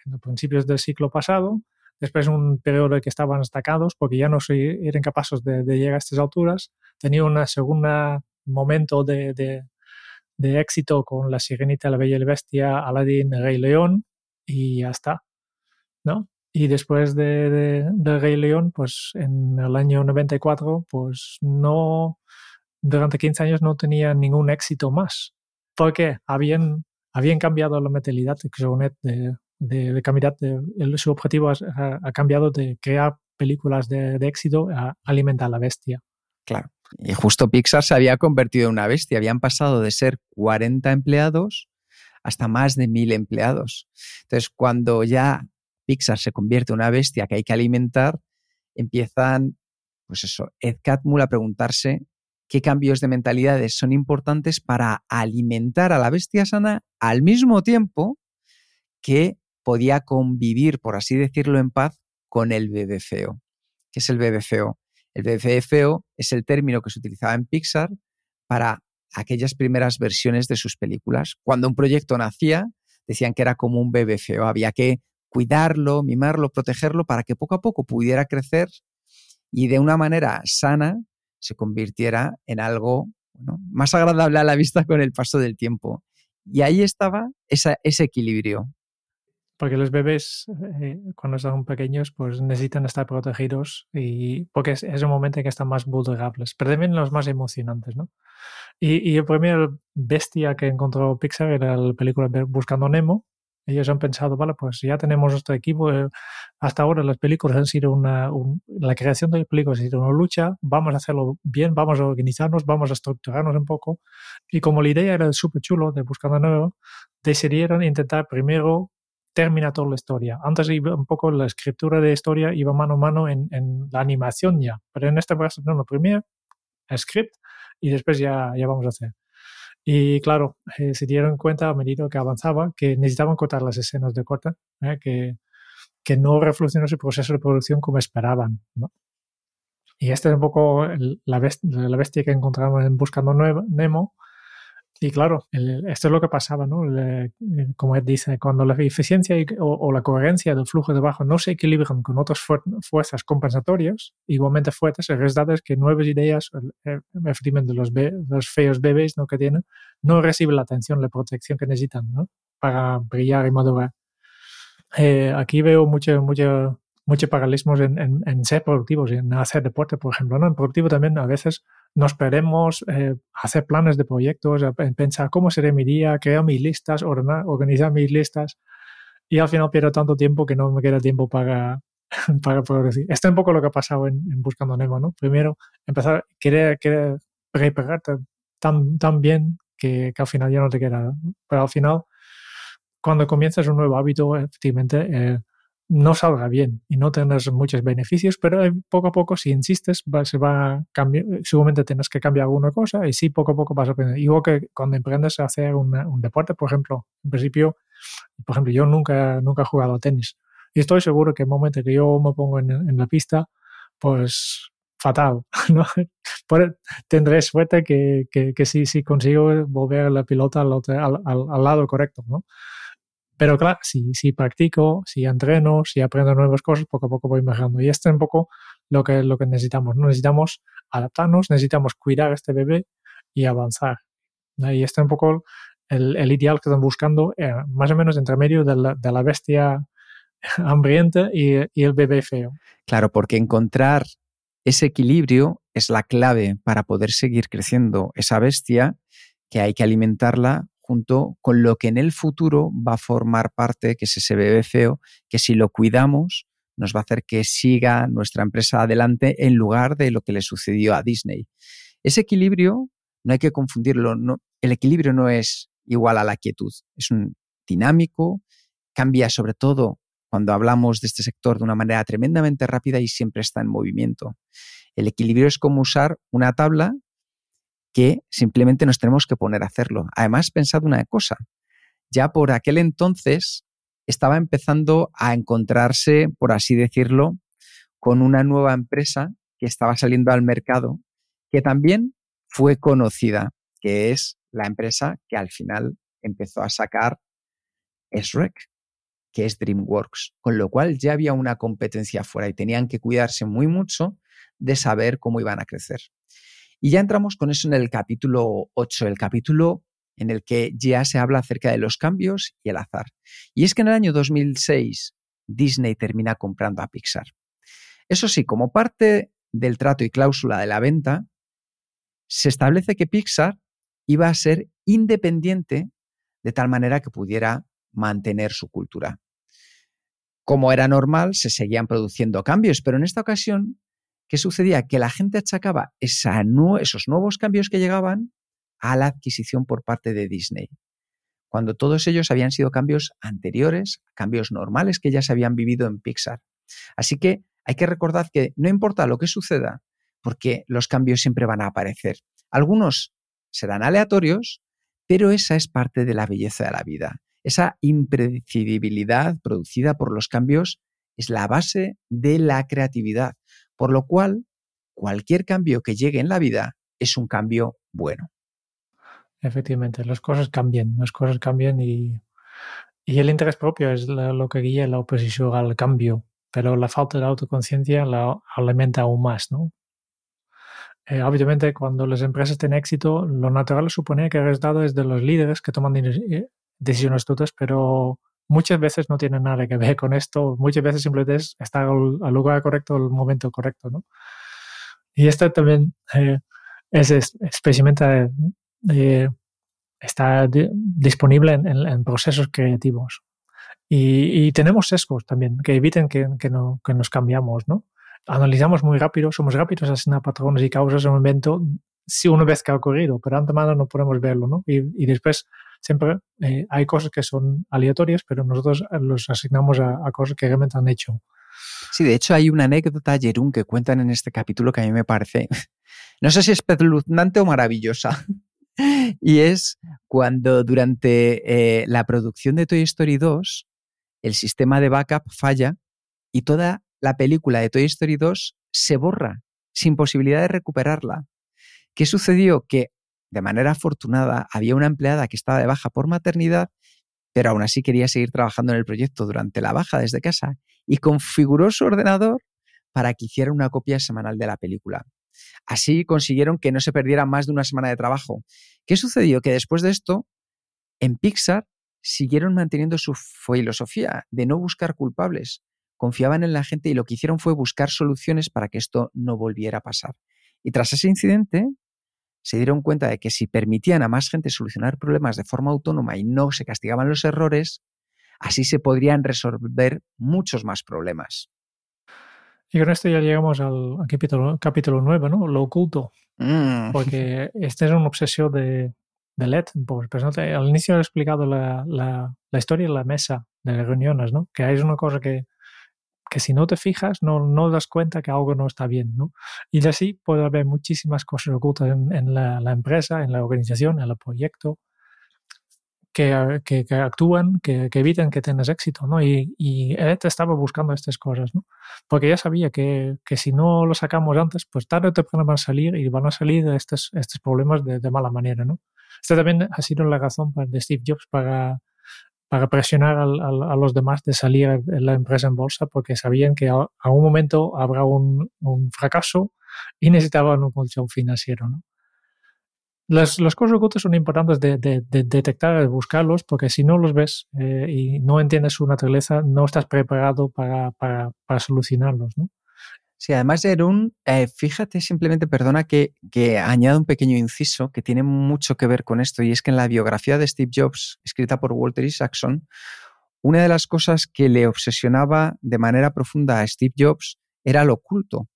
los principios del siglo pasado, después un periodo en que estaban destacados porque ya no eran capaces de, llegar a estas alturas, tenía una segunda momento de, éxito con La Sirenita, La Bella y la Bestia, Aladdin, Rey León y ya está, ¿no? Y después de, de, Rey León, pues en el año 94, pues no, durante 15 años no tenía ningún éxito más porque habían, habían cambiado la mentalidad de, de, de, su objetivo ha, cambiado de crear películas de, éxito a alimentar la bestia. Claro. Y justo Pixar se había convertido en una bestia. Habían pasado de ser 40 empleados hasta más de 1000 empleados. Entonces, cuando ya Pixar se convierte en una bestia que hay que alimentar, empiezan, pues eso, Ed Catmull a preguntarse qué cambios de mentalidades son importantes para alimentar a la bestia sana al mismo tiempo que podía convivir, por así decirlo, en paz con el bebé feo. ¿Qué es el bebé feo? El bebé feo es el término que se utilizaba en Pixar para aquellas primeras versiones de sus películas. Cuando un proyecto nacía, decían que era como un bebé feo. Había que cuidarlo, mimarlo, protegerlo para que poco a poco pudiera crecer y de una manera sana se convirtiera en algo más agradable a la vista con el paso del tiempo. Y ahí estaba esa, ese equilibrio. porque los bebés eh, cuando son pequeños pues necesitan estar protegidos y porque es, es, un momento en que están más vulnerables, pero también los más emocionantes, ¿no? Y, y el primer bestia que encontró Pixar era la película Buscando Nemo, ellos han pensado, vale, pues ya tenemos nuestro equipo, eh, hasta ahora las películas han sido una, la creación de películas ha sido una lucha, vamos a hacerlo bien, vamos a organizarnos, vamos a estructurarnos un poco. Y como la idea era súper chulo de Buscando Nuevo, decidieron intentar primero terminar toda la historia. Antes iba un poco la escritura de historia iba mano a mano en, en la animación ya, pero en este caso no, lo primero, script, y después ya, ya vamos a hacer. Y claro, eh, se dieron cuenta a medida que avanzaba que necesitaban cortar las escenas de corte, ¿eh? que, que no revolucionó su proceso de producción como esperaban. ¿no? Y esta es un poco la, bestia, la bestia que encontramos en Buscando Nemo, y claro, esto es lo que pasaba, ¿no? como él dice, cuando la eficiencia o, la coherencia del flujo de bajo no se equilibran con otras fuerzas compensatorias, igualmente fuertes, el resultado es que nuevas ideas, efectivamente los, los feos bebés ¿no? que tienen, no reciben la atención, la protección que necesitan ¿no? para brillar y madurar. Eh, aquí veo mucho, mucho, mucho paralelismos en, en, en, ser productivos, en hacer deporte, por ejemplo. ¿no? En productivo también a veces nos esperemos eh, hacer planes de proyectos, pensar cómo será mi día, crear mis listas, organizar mis listas y al final pierdo tanto tiempo que no me queda tiempo para, (laughs) para producir. Esto es un poco lo que ha pasado en, Buscando Nemo, ¿no? Primero, empezar a querer, querer prepararte tan, tan bien que, que, al final ya no te queda. Pero al final, cuando comienzas un nuevo hábito, efectivamente, eh, no salga bien y no tienes muchos beneficios, pero eh, poco a poco, si insistes, se va a cambiar, seguramente tienes que cambiar alguna cosa y sí, poco a poco vas a aprender. Igual que cuando emprendes a hacer un deporte, por ejemplo, en principio, por ejemplo, yo nunca, nunca he jugado tenis y estoy seguro que el momento que yo me pongo en, la pista, pues fatal, (laughs) ¿no? tendré suerte que, que, que sí, consigo volver la pilota al, al, al lado correcto. Pero claro, si, si practico, si entreno, si aprendo nuevas cosas, poco a poco voy mejorando. Y esto es un poco lo que, lo que necesitamos. ¿no? Necesitamos adaptarnos, necesitamos cuidar a este bebé y avanzar. Y este es un poco el, el ideal que están buscando, eh, más o menos entre medio de la, de la bestia (laughs) hambrienta y, y el bebé feo. Claro, porque encontrar ese equilibrio es la clave para poder seguir creciendo esa bestia que hay que alimentarla junto con lo que en el futuro va a formar parte, que es ese bebé feo, que si lo cuidamos nos va a hacer que siga nuestra empresa adelante en lugar de lo que le sucedió a Disney. Ese equilibrio no hay que confundirlo, el equilibrio no es igual a la quietud, es un dinámico, cambia sobre todo cuando hablamos de este sector de una manera tremendamente rápida y siempre está en movimiento. El equilibrio es como usar una tabla que simplemente nos tenemos que poner a hacerlo. Además, pensad una cosa, ya por aquel entonces estaba empezando a encontrarse, por así decirlo, con una nueva empresa que estaba saliendo al mercado, que también fue conocida, que es la empresa que al final empezó a sacar SREC, que es DreamWorks, con lo cual ya había una competencia fuera y tenían que cuidarse muy mucho de saber cómo iban a crecer. Y ya entramos con eso en el capítulo 8, el capítulo en el que ya se habla acerca de los cambios y el azar. Y es que en el año 2006 Disney termina comprando a Pixar. Eso sí, como parte del trato y cláusula de la venta, se establece que Pixar iba a ser independiente de tal manera que pudiera mantener su cultura. Como era normal, se seguían produciendo cambios, pero en esta ocasión ¿Qué sucedía? Que la gente achacaba esos nuevos cambios que llegaban a la adquisición por parte de Disney, cuando todos ellos habían sido cambios anteriores, cambios normales que ya se habían vivido en Pixar. Así que hay que recordar que no importa lo que suceda, porque los cambios siempre van a aparecer. Algunos serán aleatorios, pero esa es parte de la belleza de la vida. Esa impredecibilidad producida por los cambios es la base de la creatividad. Por lo cual, cualquier cambio que llegue en la vida es un cambio bueno. Efectivamente, las cosas cambian, las cosas cambian y, el interés propio es lo que guía la oposición al cambio, pero la falta de autoconciencia la alimenta aún más, ¿no? Eh, obviamente, cuando las empresas tienen éxito, lo natural supone que el resultado es de los líderes que toman eh, decisiones todas, pero muchas veces no tiene nada que ver con esto, muchas veces simplemente es estar al, lugar correcto, al momento correcto, ¿no? Y esto también eh, es, especialmente eh, está disponible en, procesos creativos. Y, tenemos sesgos también que eviten que, que, no, que nos cambiamos, ¿no? Analizamos muy rápido, somos rápidos a asignar patrones y causas en un evento si una vez que ha ocurrido, pero antemano no podemos verlo, ¿no? Y, y después siempre eh, hay cosas que son aleatorias, pero nosotros los asignamos a, cosas que realmente han hecho. Sí, de hecho hay una anécdota, Jerún, que cuentan en este capítulo que a mí me parece, (laughs) no sé si es espeluznante o maravillosa. (laughs) y es cuando durante eh, la producción de Toy Story 2 el sistema de backup falla y toda la película de Toy Story 2 se borra sin posibilidad de recuperarla. ¿Qué sucedió? Que de manera afortunada había una empleada que estaba de baja por maternidad, pero aún así quería seguir trabajando en el proyecto durante la baja desde casa y configuró su ordenador para que hiciera una copia semanal de la película. Así consiguieron que no se perdiera más de una semana de trabajo. ¿Qué sucedió? Que después de esto, en Pixar siguieron manteniendo su filosofía de no buscar culpables. Confiaban en la gente y lo que hicieron fue buscar soluciones para que esto no volviera a pasar. Y tras ese incidente, se dieron cuenta de que si permitían a más gente solucionar problemas de forma autónoma y no se castigaban los errores, así se podrían resolver muchos más problemas. Y con esto ya llegamos al, capítulo, capítulo 9, ¿no? Lo oculto. Mm. Porque (laughs) esta es una obsesión de, de LED. Pues, al inicio he explicado la, la, la, historia de la mesa de reuniones, ¿no? Que es una cosa que que si no te fijas no, no das cuenta que algo no está bien. ¿no? Y así puede haber muchísimas cosas ocultas en, la, empresa, en la organización, en el proyecto, que, que, actúan, que, que, eviten que tengas éxito. ¿no? Y, y él estaba buscando estas cosas, ¿no? porque ya sabía que, que, si no lo sacamos antes, pues tarde o temprano van a salir y van a salir estos, estos problemas de, de mala manera. ¿no? Esta también ha sido la razón de Steve Jobs para para presionar a los demás de salir la empresa en bolsa porque sabían que a, un momento habrá un, fracaso y necesitaban un colchón financiero. ¿no? Las, cosas ocultas son importantes de, detectar, de buscarlos, porque si no los ves eh, y no entiendes su naturaleza, no estás preparado para, para, para solucionarlos. ¿no? Sí, además, Jerún, eh, fíjate simplemente, perdona que, que añado un pequeño inciso que tiene mucho que ver con esto, y es que en la biografía de Steve Jobs, escrita por Walter Isaacson, una de las cosas que le obsesionaba de manera profunda a Steve Jobs era lo oculto.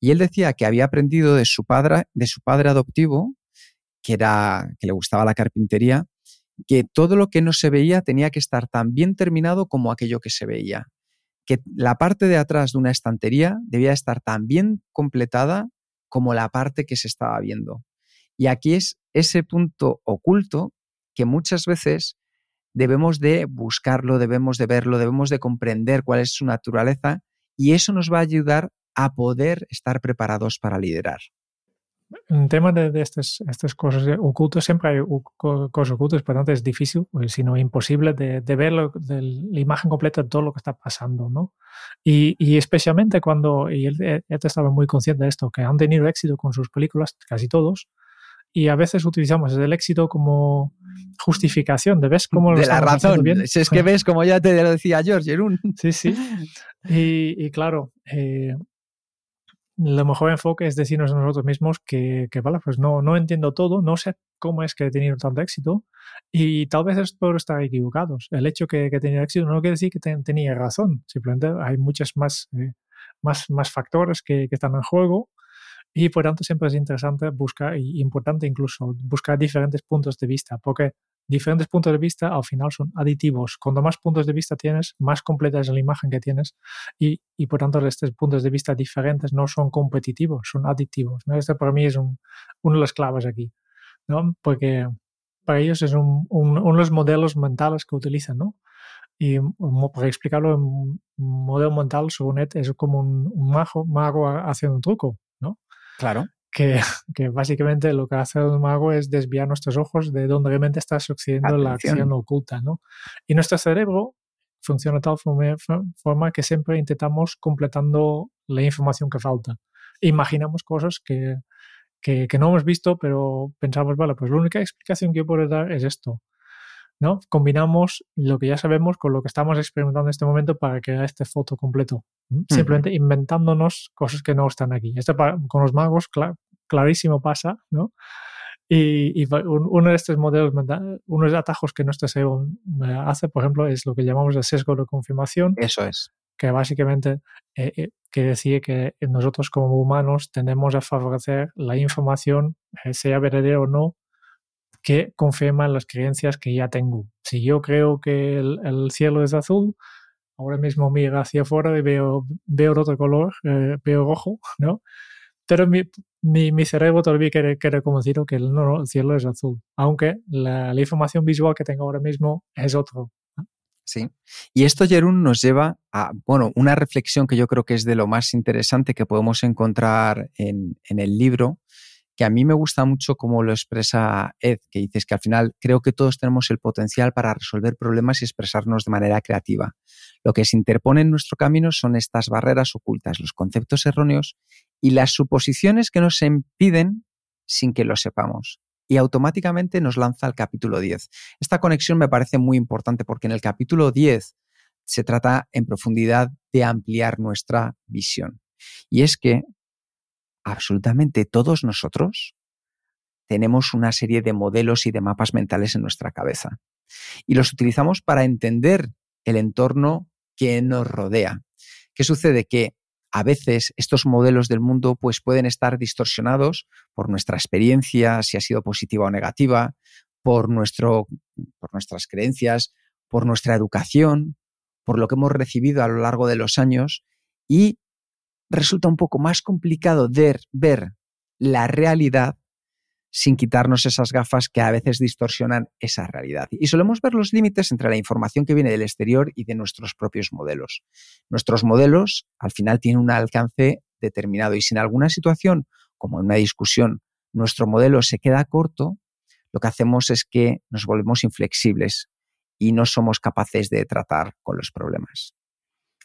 Y él decía que había aprendido de su padre, de su padre adoptivo, que, era, que le gustaba la carpintería, que todo lo que no se veía tenía que estar tan bien terminado como aquello que se veía que la parte de atrás de una estantería debía estar tan bien completada como la parte que se estaba viendo. Y aquí es ese punto oculto que muchas veces debemos de buscarlo, debemos de verlo, debemos de comprender cuál es su naturaleza y eso nos va a ayudar a poder estar preparados para liderar en tema de, estas, estas cosas ocultas, siempre hay cosas ocultas, por lo tanto es difícil, pues, si no imposible, de, de ver de la imagen completa de todo lo que está pasando, ¿no? Y, y especialmente cuando, y él, él, estaba muy consciente de esto, que han tenido éxito con sus películas, casi todos, y a veces utilizamos el éxito como justificación de ves cómo de la razón bien? si es que ves como ya te lo decía George Jerún sí sí (laughs) y, y claro eh, lo mejor enfoque es decirnos a nosotros mismos que, que, vale, pues no, no entiendo todo, no sé cómo es que he tenido tanto éxito y tal vez es por estar equivocados. El hecho que, que he tenido éxito no quiere decir que tenía razón, simplemente hay muchos más, eh, más, más factores que, que, están en juego y por tanto siempre es interesante buscar, y importante incluso, buscar diferentes puntos de vista, porque diferentes puntos de vista al final son aditivos. Cuanto más puntos de vista tienes, más completa es la imagen que tienes y, y por tanto estos puntos de vista diferentes no son competitivos, son aditivos. ¿no? Este para mí es un, uno de las claves aquí, ¿no? porque para ellos es un, uno de los modelos mentales que utilizan. ¿no? Y para explicarlo, un modelo mental, según Ed, es como un, un mago, mago haciendo un truco. ¿no? Claro que, que, básicamente lo que hace el mago es desviar nuestros ojos de donde realmente está sucediendo la acción oculta, ¿no? Y nuestro cerebro funciona de tal forma, forma, que siempre intentamos completando la información que falta. Imaginamos cosas que, que, que, no hemos visto, pero pensamos, vale, pues la única explicación que yo puedo dar es esto. ¿No? Combinamos lo que ya sabemos con lo que estamos experimentando en este momento para crear este foto completo. Simplemente inventándonos cosas que no están aquí. Esto con los magos clarísimo pasa, ¿no? Y, uno de estos modelos, uno de los atajos que nuestro SEO hace, por ejemplo, es lo que llamamos el sesgo de confirmación. Eso es. Que básicamente eh, eh, quiere decir que nosotros como humanos tendemos a favorecer la información, eh, sea verdadera o no, que confirma las creencias que ya tengo. Si yo creo que el, cielo es azul, ahora mismo miro hacia afuera y veo, veo otro color, veo rojo, (laughs) ¿no? Pero mi, mi, cerebro todavía quiere, quiere convencido que el, no, el cielo es azul, aunque la, información visual que tengo ahora mismo es otro. Sí. Y esto, Jerún, nos lleva a, bueno, una reflexión que yo creo que es de lo más interesante que podemos encontrar en, en el libro, que a mí me gusta mucho como lo expresa Ed, que dices que al final creo que todos tenemos el potencial para resolver problemas y expresarnos de manera creativa. Lo que se interpone en nuestro camino son estas barreras ocultas, los conceptos erróneos y las suposiciones que nos impiden sin que lo sepamos. Y automáticamente nos lanza al capítulo 10. Esta conexión me parece muy importante porque en el capítulo 10 se trata en profundidad de ampliar nuestra visión. Y es que absolutamente todos nosotros tenemos una serie de modelos y de mapas mentales en nuestra cabeza. Y los utilizamos para entender el entorno que nos rodea. ¿Qué sucede? Que a veces estos modelos del mundo pues, pueden estar distorsionados por nuestra experiencia, si ha sido positiva o negativa, por, nuestro, por nuestras creencias, por nuestra educación, por lo que hemos recibido a lo largo de los años y resulta un poco más complicado ver la realidad sin quitarnos esas gafas que a veces distorsionan esa realidad. Y solemos ver los límites entre la información que viene del exterior y de nuestros propios modelos. Nuestros modelos al final tienen un alcance determinado y si en alguna situación, como en una discusión, nuestro modelo se queda corto, lo que hacemos es que nos volvemos inflexibles y no somos capaces de tratar con los problemas.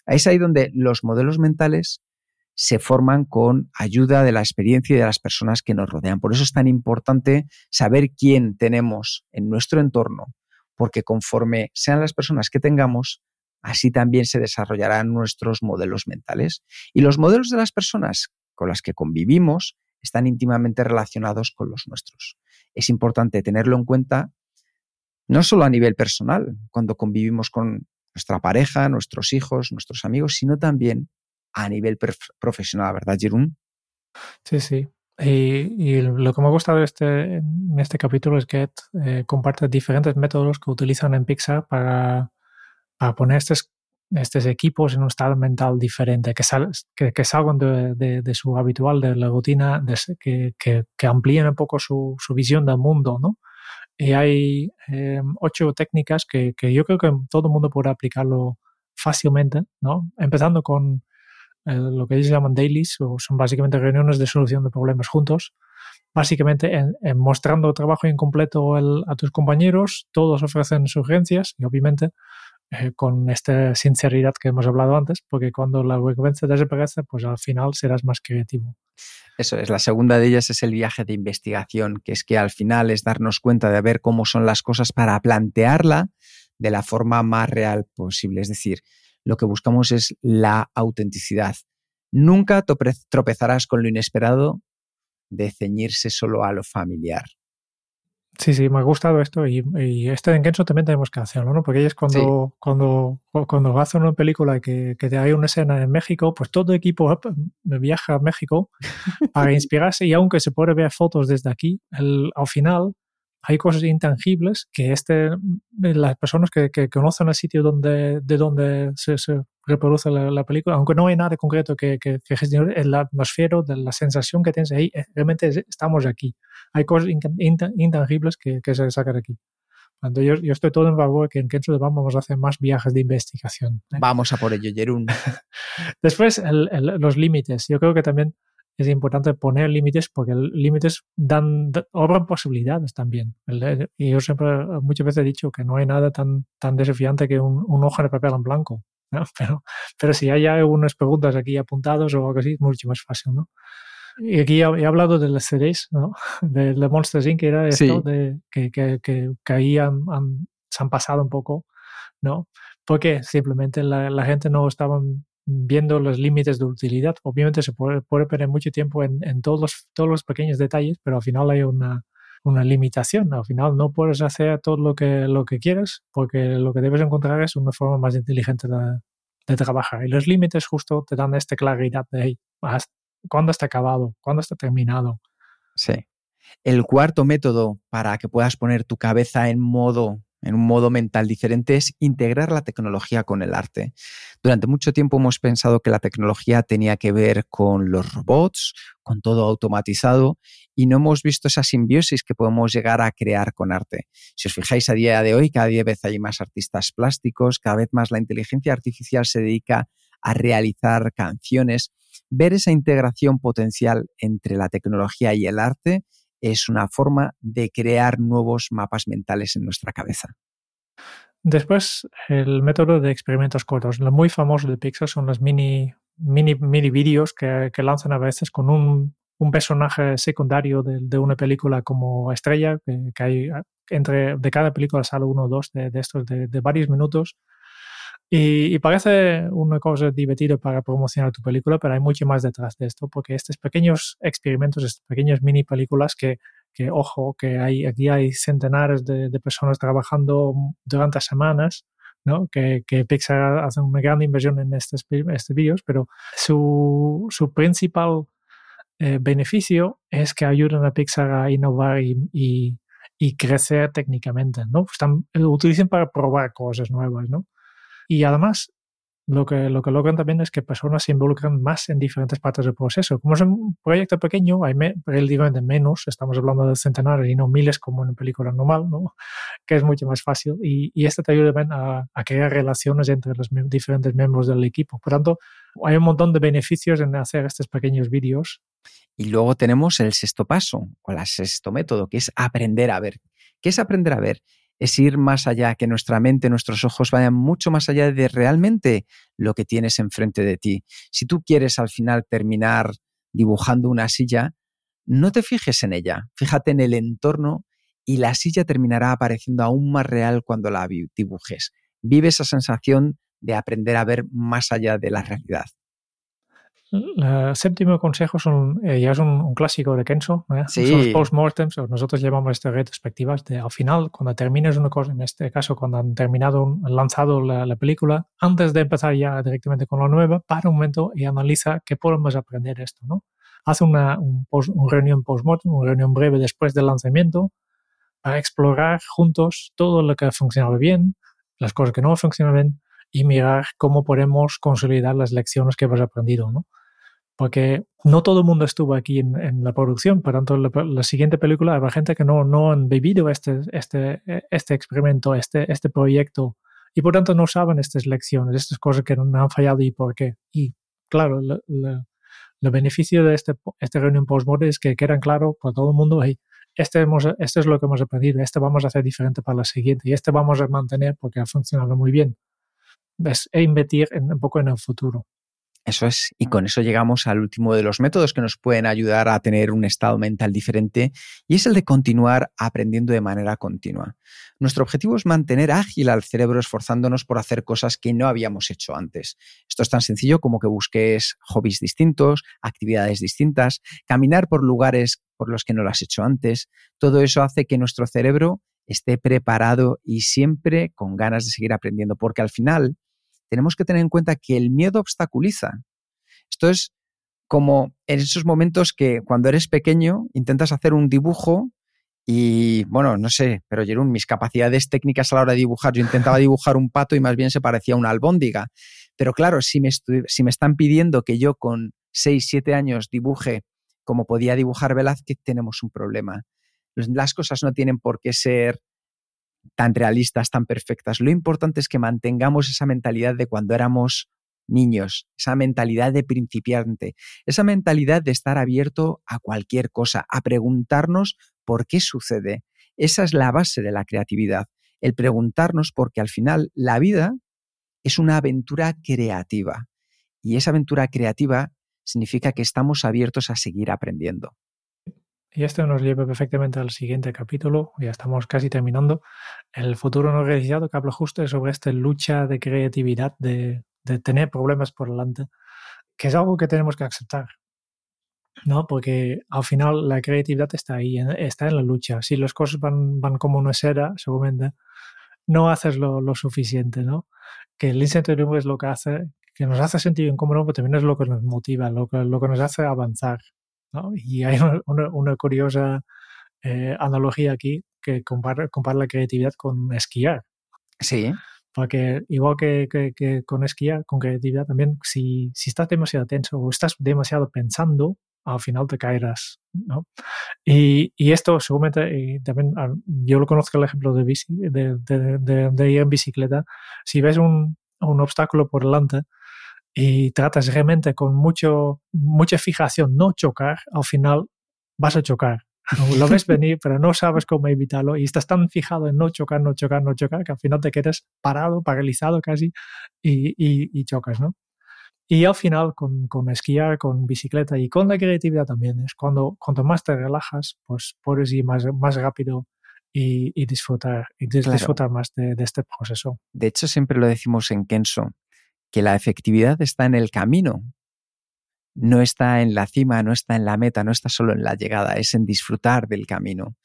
Es ahí donde los modelos mentales se forman con ayuda de la experiencia y de las personas que nos rodean. Por eso es tan importante saber quién tenemos en nuestro entorno, porque conforme sean las personas que tengamos, así también se desarrollarán nuestros modelos mentales. Y los modelos de las personas con las que convivimos están íntimamente relacionados con los nuestros. Es importante tenerlo en cuenta no solo a nivel personal, cuando convivimos con nuestra pareja, nuestros hijos, nuestros amigos, sino también a nivel profesional, ¿verdad, Jerún? Sí, sí. Y, lo que me ha gustado este, en este capítulo es que eh, comparte diferentes métodos que utilizan en Pixar para, poner estos, estos, equipos en un estado mental diferente, que, que, salgan de, su habitual, de la rutina, que, que, amplíen un poco su, visión del mundo, ¿no? Y hay eh, ocho técnicas que, yo creo que todo el mundo puede aplicarlo fácilmente, ¿no? Empezando con lo que ellos llaman dailies, o son básicamente reuniones de solución de problemas juntos, básicamente en, mostrando trabajo incompleto a tus compañeros, todos ofrecen sugerencias y obviamente eh, con esta sinceridad que hemos hablado antes, porque cuando la recompensa desaparece, pues al final serás más creativo. Eso es, la segunda de ellas es el viaje de investigación, que es que al final es darnos cuenta de ver cómo son las cosas para plantearla de la forma más real posible. Es decir, lo que buscamos es la autenticidad. Nunca tropezarás con lo inesperado de ceñirse solo a lo familiar. Sí, sí, me ha gustado esto y, este en Kenzo también tenemos que hacerlo, ¿no? Porque es cuando, cuando, cuando una película que, que hay una escena en México, pues todo el equipo viaja a México (laughs) para inspirarse y aunque se puede ver fotos desde aquí, al final hay cosas intangibles que este, las personas que, conocen el sitio donde, de donde se, reproduce la, película, aunque no hay nada concreto que, que, que gestionar, el atmósfero, de la sensación que tienes ahí, eh, realmente estamos aquí. Hay cosas intangibles que, se sacan aquí. Yo, yo, estoy todo en favor que en Kenzo vamos a hacer más viajes de investigación. ¿eh? Vamos a por ello, Jerún. (laughs) Después, los límites. Yo creo que también es importante poner límites porque límites dan, obran posibilidades también. Y yo siempre, muchas veces he dicho que no hay nada tan, tan desafiante que un, un hoja de papel en blanco. (laughs) Pero, pero si hay algunas preguntas aquí apuntadas o algo así, es mucho más fácil, ¿no? Y aquí he, hablado de las CDs, ¿no? (laughs) De, de Monsters Inc., que era esto, de, que, que, que, ahí han, se han pasado un poco, ¿no? Porque simplemente la, gente no estaba viendo los límites de utilidad. Obviamente se puede, perder mucho tiempo en, todos, los, todos los pequeños detalles, pero al final hay una, limitación. Al final no puedes hacer todo lo que, lo quieres porque lo que debes encontrar es una forma más inteligente de, de trabajar. Y los límites justo te dan esta claridad de hey, cuándo está acabado, cuándo está terminado. Sí. El cuarto método para que puedas poner tu cabeza en modo en un modo mental diferente es integrar la tecnología con el arte. Durante mucho tiempo hemos pensado que la tecnología tenía que ver con los robots, con todo automatizado, y no hemos visto esa simbiosis que podemos llegar a crear con arte. Si os fijáis a día de hoy, cada vez hay más artistas plásticos, cada vez más la inteligencia artificial se dedica a realizar canciones. Ver esa integración potencial entre la tecnología y el arte es una forma de crear nuevos mapas mentales en nuestra cabeza. Después, el método de experimentos cortos. Lo muy famoso de Pixar son los mini, mini, mini vídeos que, lanzan a veces con un, personaje secundario de, una película como estrella, que, hay entre de cada película sale uno o dos de, estos de, varios minutos y, parece una cosa divertida para promocionar tu película, pero hay mucho más detrás de esto, porque estos pequeños experimentos, estas pequeñas mini películas que, ojo, que hay, aquí hay centenares de, personas trabajando durante semanas, ¿no? Que, Pixar hace una gran inversión en estos, estos vídeos, pero su, principal eh, beneficio es que ayudan a Pixar a innovar y, y, y crecer técnicamente, ¿no? Están, lo utilizan para probar cosas nuevas, ¿no? Y además, lo que, lo que logran también es que personas se involucran más en diferentes partes del proceso. Como es un proyecto pequeño, hay relativamente menos, estamos hablando de centenares y no miles como en una película normal, ¿no? (laughs) que es mucho más fácil. Y, y esto te ayuda a, a, crear relaciones entre los diferentes miembros del equipo. Por tanto, hay un montón de beneficios en hacer estos pequeños vídeos. Y luego tenemos el sexto paso, o el sexto método, que es aprender a ver. ¿Qué es aprender a ver? Es ir más allá, que nuestra mente, nuestros ojos vayan mucho más allá de realmente lo que tienes enfrente de ti. Si tú quieres al final terminar dibujando una silla, no te fijes en ella, fíjate en el entorno y la silla terminará apareciendo aún más real cuando la dibujes. Vive esa sensación de aprender a ver más allá de la realidad. El séptimo consejo son, eh, ya es un, clásico de Kenzo, ¿eh? sí. son los postmortems, nosotros llamamos estas retrospectivas, de al final, cuando termines una cosa, en este caso, cuando han terminado, han lanzado la, película, antes de empezar ya directamente con la nueva, para un momento y analiza qué podemos aprender esto, ¿no? Hace una un, reunión postmortem, una reunión breve después del lanzamiento, para explorar juntos todo lo que ha funcionado bien, las cosas que no han funcionado bien, y mirar cómo podemos consolidar las lecciones que hemos aprendido, ¿no? Porque no todo el mundo estuvo aquí en, la producción, por tanto, la, siguiente película habrá gente que no, no han vivido este, este, este experimento, este, este proyecto, y por tanto no saben estas lecciones, estas cosas que no han fallado y por qué. Y claro, el beneficio de este, esta reunión post-mortem es que quedan claro para todo el mundo, hey, este, hemos, este es lo que hemos aprendido, este vamos a hacer diferente para la siguiente y este vamos a mantener porque ha funcionado muy bien. Es, e invertir un poco en el futuro. Eso es, y con eso llegamos al último de los métodos que nos pueden ayudar a tener un estado mental diferente, y es el de continuar aprendiendo de manera continua. Nuestro objetivo es mantener ágil al cerebro esforzándonos por hacer cosas que no habíamos hecho antes. Esto es tan sencillo como que busques hobbies distintos, actividades distintas, caminar por lugares por los que no lo has hecho antes. Todo eso hace que nuestro cerebro esté preparado y siempre con ganas de seguir aprendiendo, porque al final tenemos que tener en cuenta que el miedo obstaculiza. Esto es como en esos momentos que cuando eres pequeño intentas hacer un dibujo y bueno, no sé, pero Jerón, mis capacidades técnicas a la hora de dibujar, yo intentaba dibujar un pato y más bien se parecía a una albóndiga. Pero claro, si me, si me están pidiendo que yo con 6, 7 años dibuje como podía dibujar Velázquez, tenemos un problema. Las cosas no tienen por qué ser tan realistas, tan perfectas. Lo importante es que mantengamos esa mentalidad de cuando éramos niños, esa mentalidad de principiante, esa mentalidad de estar abierto a cualquier cosa, a preguntarnos por qué sucede. Esa es la base de la creatividad, el preguntarnos porque al final la vida es una aventura creativa y esa aventura creativa significa que estamos abiertos a seguir aprendiendo. Y esto nos lleva perfectamente al siguiente capítulo, ya estamos casi terminando. El futuro no realizado, que habla justo sobre esta lucha de creatividad, de, de tener problemas por delante, que es algo que tenemos que aceptar. ¿no? Porque al final la creatividad está ahí, está en la lucha. Si las cosas van, van como una seda, seguramente no haces lo, lo suficiente, ¿no? Que el incertidumbre es lo que hace, que nos hace sentir incómodo, pero también es lo que nos motiva, lo que, lo que nos hace avanzar. ¿No? Y hay una, una, curiosa eh, analogía aquí que compara, compara, la creatividad con esquiar. Sí. Porque igual que, que, que, con esquiar, con creatividad también, si, si estás demasiado tenso o estás demasiado pensando, al final te caerás. ¿no? Y, y, esto seguramente, y también ah, yo lo conozco el ejemplo de, bici, de, de, de, ir en bicicleta, si ves un, un obstáculo por delante, y tratas realmente con mucho, mucha fijación no chocar, al final vas a chocar. (laughs) Lo ves venir, pero no sabes cómo evitarlo y estás tan fijado en no chocar, no chocar, no chocar, que al final te quedas parado, paralizado casi y, y, y chocas, ¿no? Y al final, con, con, esquiar, con bicicleta y con la creatividad también, es cuando cuanto más te relajas, pues puedes ir más, más rápido y, y disfrutar, y disfrutar más de, de, este proceso. De hecho, siempre lo decimos en Kenso, que la efectividad está en el camino, no está en la cima, no está en la meta, no está solo en la llegada, es en disfrutar del camino.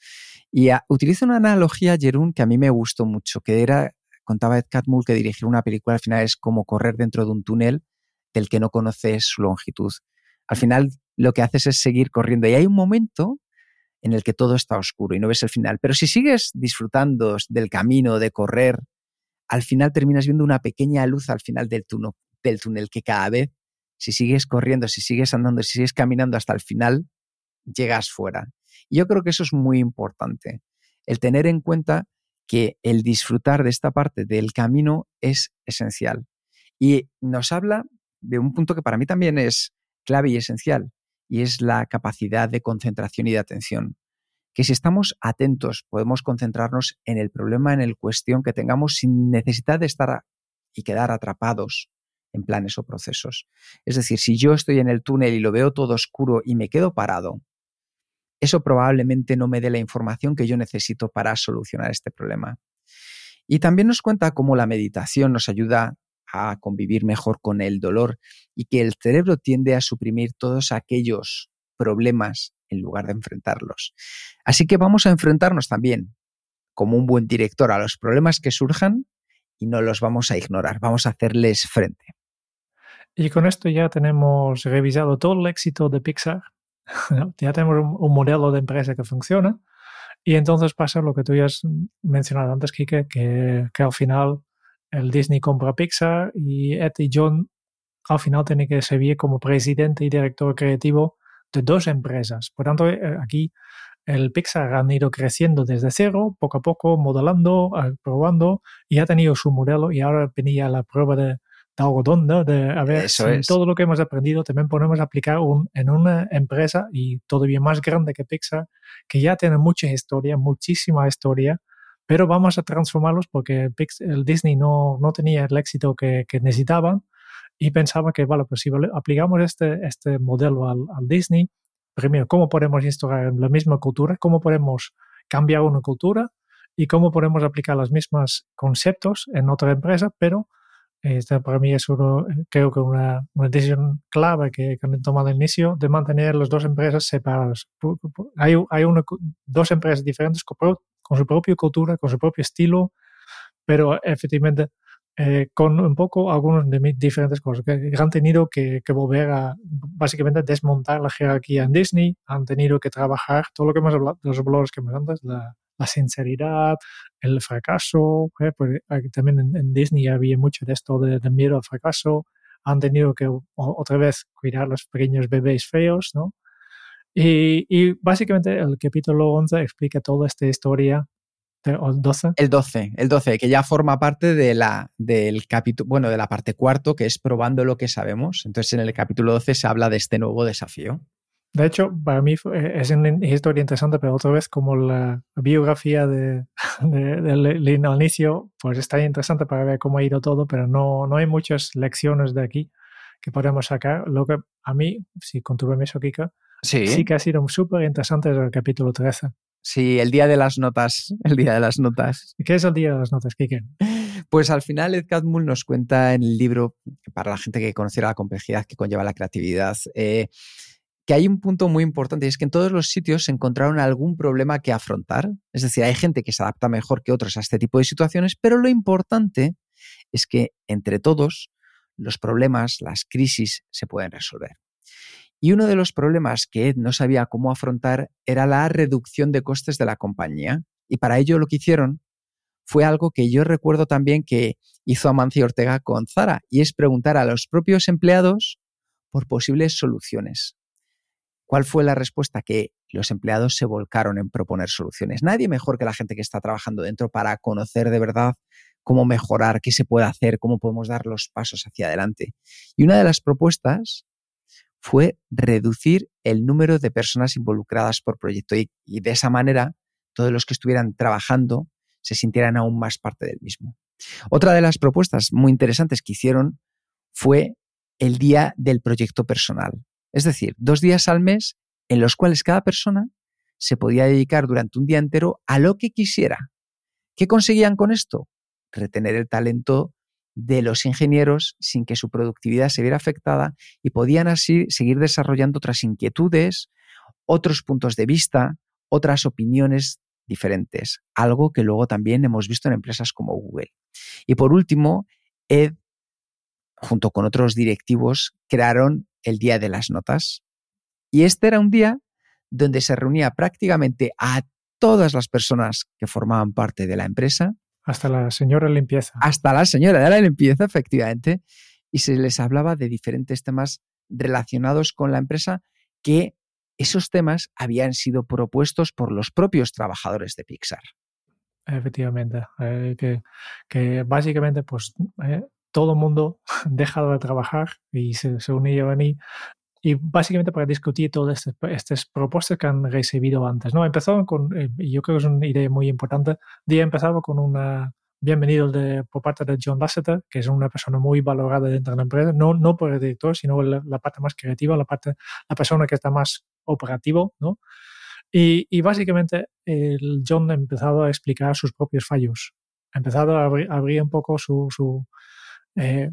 Y a, utilizo una analogía, Jerún, que a mí me gustó mucho, que era, contaba Ed Catmull que dirigir una película al final es como correr dentro de un túnel del que no conoces su longitud. Al final lo que haces es seguir corriendo y hay un momento en el que todo está oscuro y no ves el final. Pero si sigues disfrutando del camino, de correr, al final terminas viendo una pequeña luz al final del túnel, del túnel que cada vez, si sigues corriendo, si sigues andando, si sigues caminando hasta el final, llegas fuera. Yo creo que eso es muy importante, el tener en cuenta que el disfrutar de esta parte del camino es esencial. Y nos habla de un punto que para mí también es clave y esencial, y es la capacidad de concentración y de atención que si estamos atentos podemos concentrarnos en el problema, en el cuestión que tengamos sin necesidad de estar y quedar atrapados en planes o procesos. Es decir, si yo estoy en el túnel y lo veo todo oscuro y me quedo parado, eso probablemente no me dé la información que yo necesito para solucionar este problema. Y también nos cuenta cómo la meditación nos ayuda a convivir mejor con el dolor y que el cerebro tiende a suprimir todos aquellos problemas en lugar de enfrentarlos. Así que vamos a enfrentarnos también, como un buen director, a los problemas que surjan y no los vamos a ignorar, vamos a hacerles frente. Y con esto ya tenemos revisado todo el éxito de Pixar, (laughs) ya tenemos un, modelo de empresa que funciona y entonces pasa lo que tú ya has mencionado antes, Kike, que, que al final el Disney compra Pixar y Ed y John al final tienen que servir como presidente y director creativo de dos empresas. Por tanto, eh, aquí el Pixar han ido creciendo desde cero, poco a poco, modelando, probando, y ha tenido su modelo y ahora venía la prueba de, algodón, ¿no? De a ver si todo lo que hemos aprendido también podemos aplicar un, en una empresa y todavía más grande que Pixar, que ya tiene mucha historia, muchísima historia, pero vamos a transformarlos porque el Disney no, no tenía el éxito que, que necesitaban y pensaba que, vale, pues si aplicamos este, este modelo al, al Disney, primero, ¿cómo podemos instaurar la misma cultura? ¿Cómo podemos cambiar una cultura? ¿Y cómo podemos aplicar los mismos conceptos en otra empresa? Pero esta para mí es uno, creo que una, una decisión clave que, que, han tomado al inicio de mantener las dos empresas separadas. Hay, hay una, dos empresas diferentes con, con su propia cultura, con su propio estilo, pero efectivamente eh, con un poco algunas de mis diferentes cosas, que han tenido que, que, volver a básicamente desmontar la jerarquía en Disney, han tenido que trabajar todo lo que hemos hablado, los valores que hemos antes, la, la sinceridad, el fracaso, eh, pues también en, en, Disney había mucho de esto de, de, miedo al fracaso, han tenido que otra vez cuidar los pequeños bebés feos, ¿no? Y, y básicamente el capítulo 11 explica toda esta historia ¿El 12? El 12, el 12, que ya forma parte de la, del capítulo, bueno, de la parte cuarto, que es probando lo que sabemos. Entonces, en el capítulo 12 se habla de este nuevo desafío. De hecho, para mí es una historia interesante, pero otra vez como la biografía de, (laughs) de, de al inicio, pues está interesante para ver cómo ha ido todo, pero no, no hay muchas lecciones de aquí que podemos sacar. Lo que a mí, si con tu permiso, Kika, Sí. Sí que ha sido súper interesante el capítulo 13. Sí, el día de las notas. (laughs) El día de las notas. ¿Qué es el día de las notas, Kike? Pues al final Ed Catmull nos cuenta en el libro, para la gente que conociera la complejidad que conlleva la creatividad, eh, que hay un punto muy importante y es que en todos los sitios se encontraron algún problema que afrontar. Es decir, hay gente que se adapta mejor que otros a este tipo de situaciones, pero lo importante es que entre todos los problemas, las crisis se pueden resolver. Y uno de los problemas que Ed no sabía cómo afrontar era la reducción de costes de la compañía. Y para ello lo que hicieron fue algo que yo recuerdo también que hizo Amancio Ortega con Zara, y es preguntar a los propios empleados por posibles soluciones. ¿Cuál fue la respuesta? Que los empleados se volcaron en proponer soluciones. Nadie mejor que la gente que está trabajando dentro para conocer de verdad cómo mejorar, qué se puede hacer, cómo podemos dar los pasos hacia adelante. Y una de las propuestas fue reducir el número de personas involucradas por proyecto y, de esa manera todos los que estuvieran trabajando se sintieran aún más parte del mismo. Otra de las propuestas muy interesantes que hicieron fue el día del proyecto personal. Es decir, dos días al mes en los cuales cada persona se podía dedicar durante un día entero a lo que quisiera. ¿Qué conseguían con esto? Retener el talento de los ingenieros sin que su productividad se viera afectada y podían así seguir desarrollando otras inquietudes, otros puntos de vista, otras opiniones diferentes, algo que luego también hemos visto en empresas como Google. Y por último, Ed, junto con otros directivos, crearon el Día de las Notas. Y este era un día donde se reunía prácticamente a todas las personas que formaban parte de la empresa. Hasta la señora limpieza. Hasta la señora de la limpieza, efectivamente. Y se les hablaba de diferentes temas relacionados con la empresa que esos temas habían sido propuestos por los propios trabajadores de Pixar. Efectivamente. Eh, que, que, básicamente, pues eh, todo el mundo (laughs) dejado de trabajar y se, se unía a mí y básicamente para discutir todas estas, estas, propuestas que han recibido antes. ¿no? Empezaron con, eh, yo creo que es una idea muy importante, día empezaba con una bienvenido de, por parte de John Lasseter, que es una persona muy valorada dentro de la empresa, no, no por el director, sino la, la parte más creativa, la, parte, la persona que está más operativo, ¿no? Y, y básicamente el John ha empezado a explicar sus propios fallos, empezado a abrir, abrir un poco su, su eh,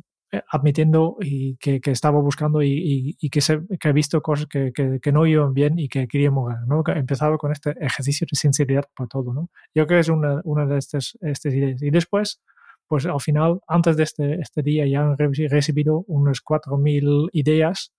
admitiendo y que, que, estaba buscando y, y, que, se, que, ha visto cosas que, que, no iban bien y que quería mover, empezado con este ejercicio de sinceridad por todo, ¿no? Yo creo que es una, una de estas, estas ideas. Y después, pues al final, antes de este, este día ya han recibido unas 4.000 ideas,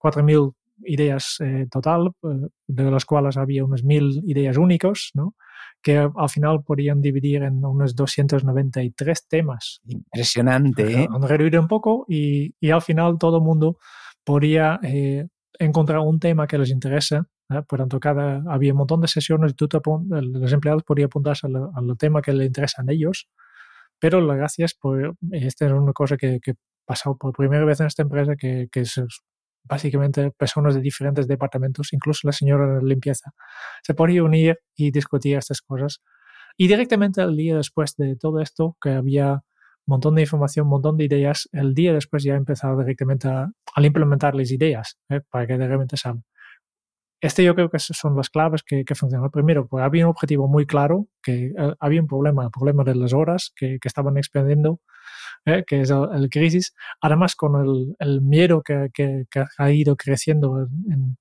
4.000 ideas eh, total, eh, de las cuales había unas 1.000 ideas únicas, ¿no? Que al final podían dividir en unos 293 temas. Impresionante. ¿eh? Han reducido un poco y, y, al final todo el mundo podía eh, encontrar un tema que les interesa. ¿eh? Por tanto, cada, había un montón de sesiones y tú te, los empleados podían apuntarse al, al, tema que les interesa a ellos. Pero la gracia es, por, esta es una cosa que, que pasado por primera vez en esta empresa que, que se básicamente personas de diferentes departamentos, incluso la señora de limpieza, se podía unir y discutir estas cosas. Y directamente el día después de todo esto, que había un montón de información, un montón de ideas, el día después ya empezaba directamente a, implementar las ideas ¿eh? para que realmente salgan. Este yo creo que son las claves que, que funcionan. Primero, pues había un objetivo muy claro, que uh, había un problema, el problema de las horas que, que estaban expandiendo ¿eh? que es el, el, crisis, además con el, el miedo que, que, que, ha ido creciendo en,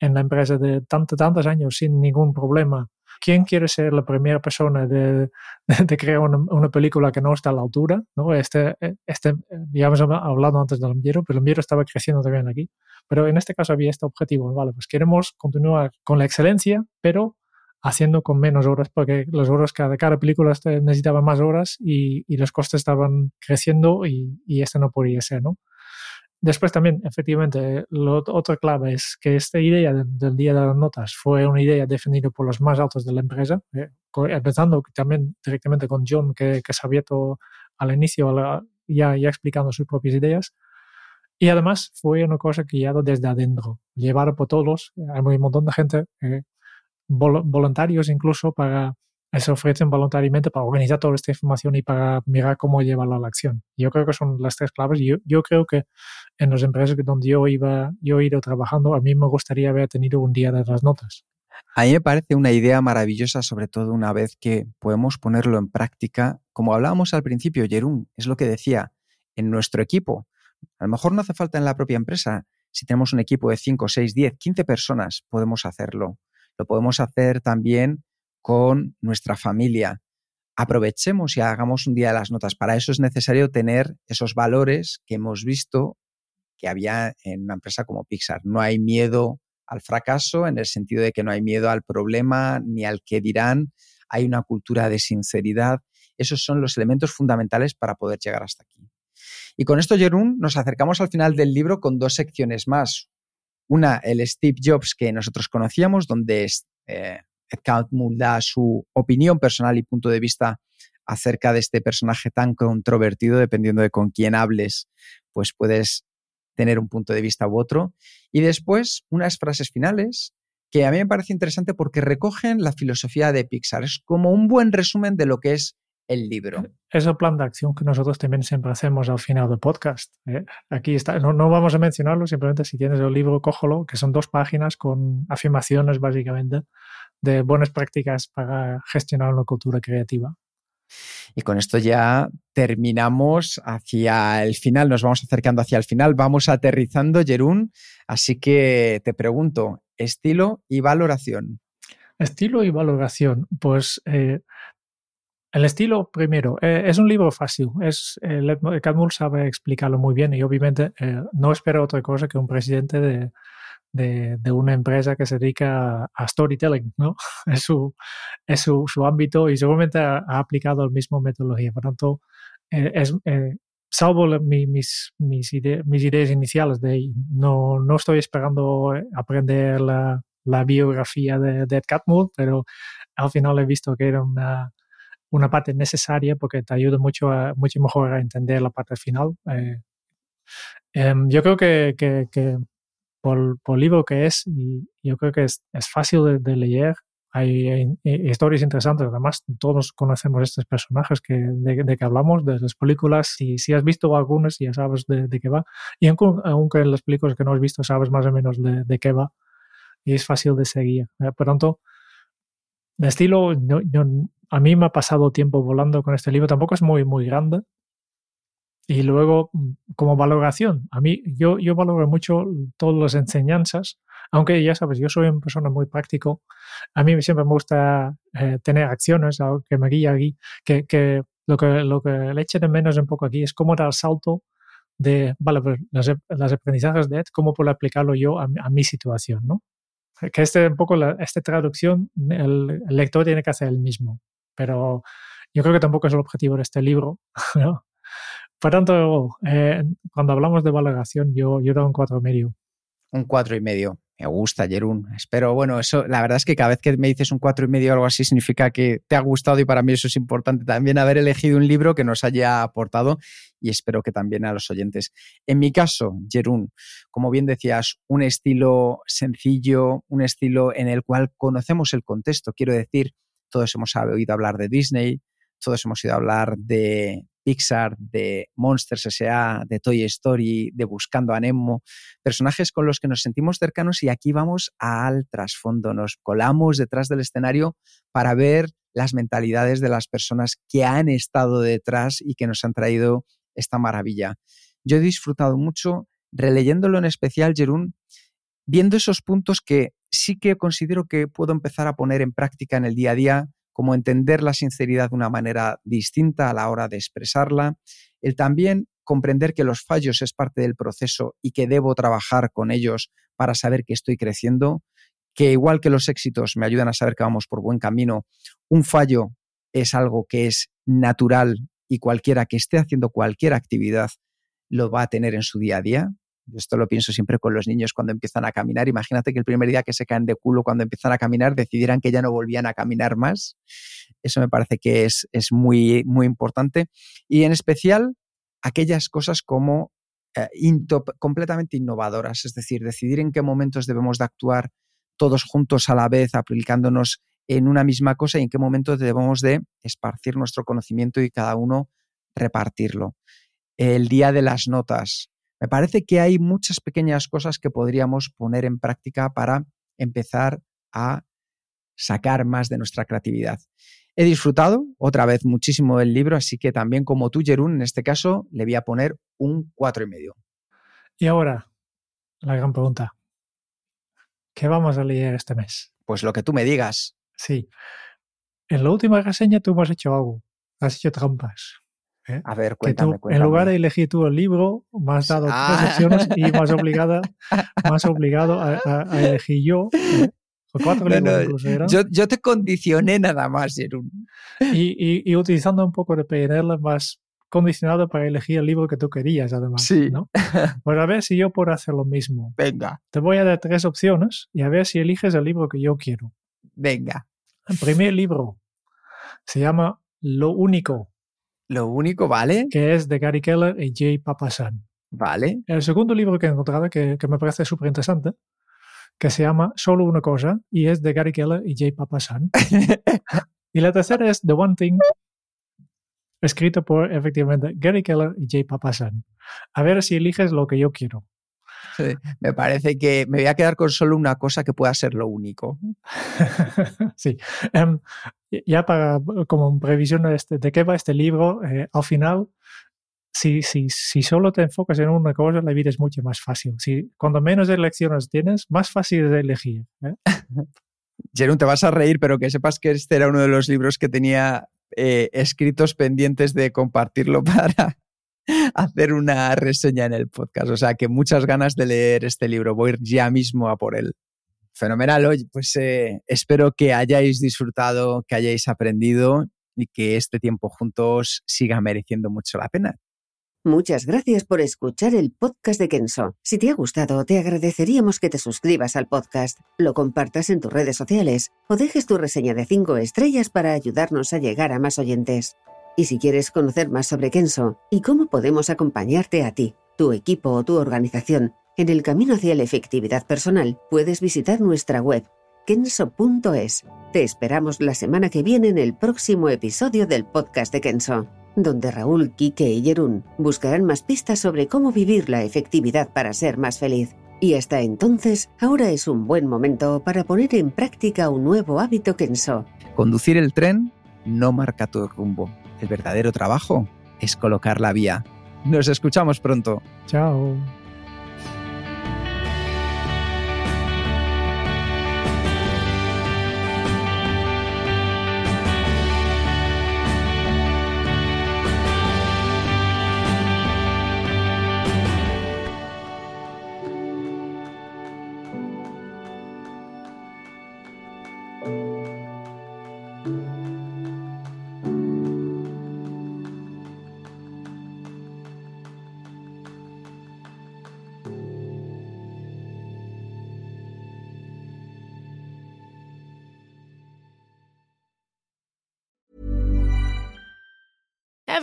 en la empresa de tanto, tantos años sin ningún problema. ¿Quién quiere ser la primera persona de, de, de crear una, una, película que no está a la altura? ¿no? Este, este, ya hemos hablado antes del miedo, pero el miedo estaba creciendo también aquí. Pero en este caso había este objetivo, ¿vale? Pues queremos continuar con la excelencia, pero haciendo con menos horas, porque las horas cada, cada película necesitaba más horas y, y los costes estaban creciendo y, y este no podía ser, ¿no? Después también, efectivamente, lo, otra clave es que esta idea del, del, Día de las Notas fue una idea definida por los más altos de la empresa, eh, empezando también directamente con John, que, que sabía todo al inicio, la, ya, ya explicando sus propias ideas. Y además fue una cosa ya desde adentro, llevado por todos, hay un montón de gente eh, vol voluntarios incluso para se ofrecen voluntariamente para organizar toda esta información y para mirar cómo llevarla a la acción. Yo creo que son las tres claves. Yo, yo creo que en las empresas donde yo iba, yo he ido trabajando, a mí me gustaría haber tenido un día de las notas. A mí me parece una idea maravillosa, sobre todo una vez que podemos ponerlo en práctica. Como hablábamos al principio, Jerún, es lo que decía, en nuestro equipo. A lo mejor no hace falta en la propia empresa. Si tenemos un equipo de 5, 6, 10, 15 personas, podemos hacerlo. Lo podemos hacer también con nuestra familia. Aprovechemos y hagamos un día de las notas. Para eso es necesario tener esos valores que hemos visto que había en una empresa como Pixar. No hay miedo al fracaso en el sentido de que no hay miedo al problema ni al que dirán. Hay una cultura de sinceridad. Esos son los elementos fundamentales para poder llegar hasta aquí. Y con esto, Jerún, nos acercamos al final del libro con dos secciones más. Una, el Steve Jobs que nosotros conocíamos, donde eh, Catmull da su opinión personal y punto de vista acerca de este personaje tan controvertido, dependiendo de con quién hables, pues puedes tener un punto de vista u otro. Y después unas frases finales que a mí me parece interesante porque recogen la filosofía de Pixar. Es como un buen resumen de lo que es el libro. Es el plan de acción que nosotros también siempre hacemos al final del podcast. ¿eh? Aquí está, no, no, vamos a mencionarlo, simplemente si tienes el libro, cójalo, que son dos páginas con afirmaciones básicamente de buenas prácticas para gestionar una cultura creativa. Y con esto ya terminamos hacia el final, nos vamos acercando hacia el final, vamos aterrizando, Jerún. Así que te pregunto, estilo y valoración. Estilo y valoración. Pues eh, el estilo, primero, eh, es un libro fácil. Es, eh, Cadmull sabe explicarlo muy bien y obviamente no espero otra cosa que un presidente de, de, una empresa que se dedica a, storytelling, ¿no? (laughs) Es su, es su, su ámbito y seguramente ha, aplicado la misma metodología. Por tanto, eh, es, eh, salvo mis, mis, mis, ideas iniciales de no, no estoy esperando aprender la, la biografía de, de Catmull, pero al final he visto que era una, una parte necesaria porque te ayuda mucho, a, mucho mejor a entender la parte final. Eh, em, yo creo que, que, que por, por libro que es, y yo creo que es, es fácil de, leer. Hay, historias interesantes, además todos conocemos estos personajes que, de, que hablamos, de las películas, y si has visto algunas ya sabes de, de qué va, y aunque, en las películas que no has visto sabes más o menos de, qué va, y es fácil de seguir. Eh, por tanto, de estilo, a mí me ha pasado tiempo volando con este libro, tampoco es muy, muy grande, y luego, mm, como valoración, a mí yo, yo valoro mucho todas las enseñanzas, aunque ya sabes, yo soy una persona muy práctico, a mí siempre me gusta eh, tener acciones, algo que me guía aquí, que, que, lo que lo que le eche de menos un poco aquí es cómo dar el salto de, vale, pues las, las aprendizajes de Ed, cómo puedo aplicarlo yo a, mi situación, ¿no? Que este un poco, la, esta traducción, el, el lector tiene que hacer el mismo, pero yo creo que tampoco es el objetivo de este libro, (laughs) ¿no? Por tanto, eh, cuando hablamos de valoración, yo, yo doy un cuatro y medio. Un cuatro y medio. Me gusta, Jerún. Espero, bueno, eso, la verdad es que cada vez que me dices un cuatro y medio o algo así, significa que te ha gustado y para mí eso es importante también, haber elegido un libro que nos haya aportado y espero que también a los oyentes. En mi caso, Jerún, como bien decías, un estilo sencillo, un estilo en el cual conocemos el contexto. Quiero decir, todos hemos oído hablar de Disney, todos hemos oído hablar de Pixar, de Monsters S.A., de Toy Story, de Buscando a Nemo, personajes con los que nos sentimos cercanos y aquí vamos al trasfondo, nos colamos detrás del escenario para ver las mentalidades de las personas que han estado detrás y que nos han traído esta maravilla. Yo he disfrutado mucho releyéndolo en especial, Jerún, viendo esos puntos que sí que considero que puedo empezar a poner en práctica en el día a día, como entender la sinceridad de una manera distinta a la hora de expresarla, el también comprender que los fallos es parte del proceso y que debo trabajar con ellos para saber que estoy creciendo, que igual que los éxitos me ayudan a saber que vamos por buen camino, un fallo es algo que es natural y cualquiera que esté haciendo cualquier actividad lo va a tener en su día a día. Esto lo pienso siempre con los niños cuando empiezan a caminar. Imagínate que el primer día que se caen de culo cuando empiezan a caminar decidieran que ya no volvían a caminar más. Eso me parece que es, es muy, muy importante. Y en especial aquellas cosas como eh, completamente innovadoras, es decir, decidir en qué momentos debemos de actuar todos juntos a la vez, aplicándonos en una misma cosa y en qué momento debemos de esparcir nuestro conocimiento y cada uno repartirlo. El día de las notas. Me parece que hay muchas pequeñas cosas que podríamos poner en práctica para empezar a sacar más de nuestra creatividad. He disfrutado otra vez muchísimo del libro, así que también como tú, Jerún, en este caso le voy a poner un cuatro y medio. Y ahora, la gran pregunta. ¿Qué vamos a leer este mes? Pues lo que tú me digas. Sí. En la última reseña tú has hecho algo. Has hecho trampas. ¿Eh? A ver, Que cuéntame, tú, cuéntame. en lugar de elegir tú el libro, me has dado Ah. tres opciones y has, obligada, (laughs) has obligado a, a- a elegir yo. ¿eh? Cuatro No, libros no, incluso yo, yo te condicioné nada más, Jerún. Y, y- y utilizando un poco de PNL más condicionado para elegir el libro que tú querías, además. Sí. ¿no? Pues a ver si yo puedo hacer lo mismo. (laughs) Venga, Te voy a dar tres opciones y a ver si eliges el libro que yo quiero. venga. El primer libro se llama Lo Único, Lo único, ¿vale? que es de Gary Keller y Jay Papasan. Vale. El segundo libro que he encontrado, que, que me parece súper interesante, que se llama Solo una cosa y es de Gary Keller y Jay Papasan. (laughs) y la tercera es The One Thing, escrito por efectivamente Gary Keller y Jay Papasan. A ver si eliges lo que yo quiero. Sí, Me parece que me voy a quedar con solo una cosa que pueda ser lo único. (laughs) sí. Em, ya para, como previsión de, este- qué va este libro, eh, al final, si, si, si solo te enfocas en una cosa, la vida es mucho más fácil. Si, cuando menos elecciones tienes, más fácil es elegir. ¿eh? (laughs) Jerón, te vas a reír, pero que sepas que este era uno de los libros que tenía eh, escritos pendientes de compartirlo (laughs) para hacer una reseña en el podcast. O sea, que muchas ganas de leer este libro. Voy ya mismo a por él. Fenomenal. Oye, pues eh, espero que hayáis disfrutado, que hayáis aprendido y que este tiempo juntos siga mereciendo mucho la pena. Muchas gracias por escuchar el podcast de Kenso. Si te ha gustado, te agradeceríamos que te suscribas al podcast, lo compartas en tus redes sociales o dejes tu reseña de 5 estrellas para ayudarnos a llegar a más oyentes. Y si quieres conocer más sobre Kenso y cómo podemos acompañarte a ti, tu equipo o tu organización en el camino hacia la efectividad personal, puedes visitar nuestra web kenso.es. Te esperamos la semana que viene en el próximo episodio del podcast de Kenso donde Raúl, Quique y Jerún buscarán más pistas sobre cómo vivir la efectividad para ser más feliz. Y hasta entonces, ahora es un buen momento para poner en práctica un nuevo hábito Kenso. Conducir el tren no marca tu rumbo. El verdadero trabajo es colocar la vía. Nos escuchamos pronto. Chao.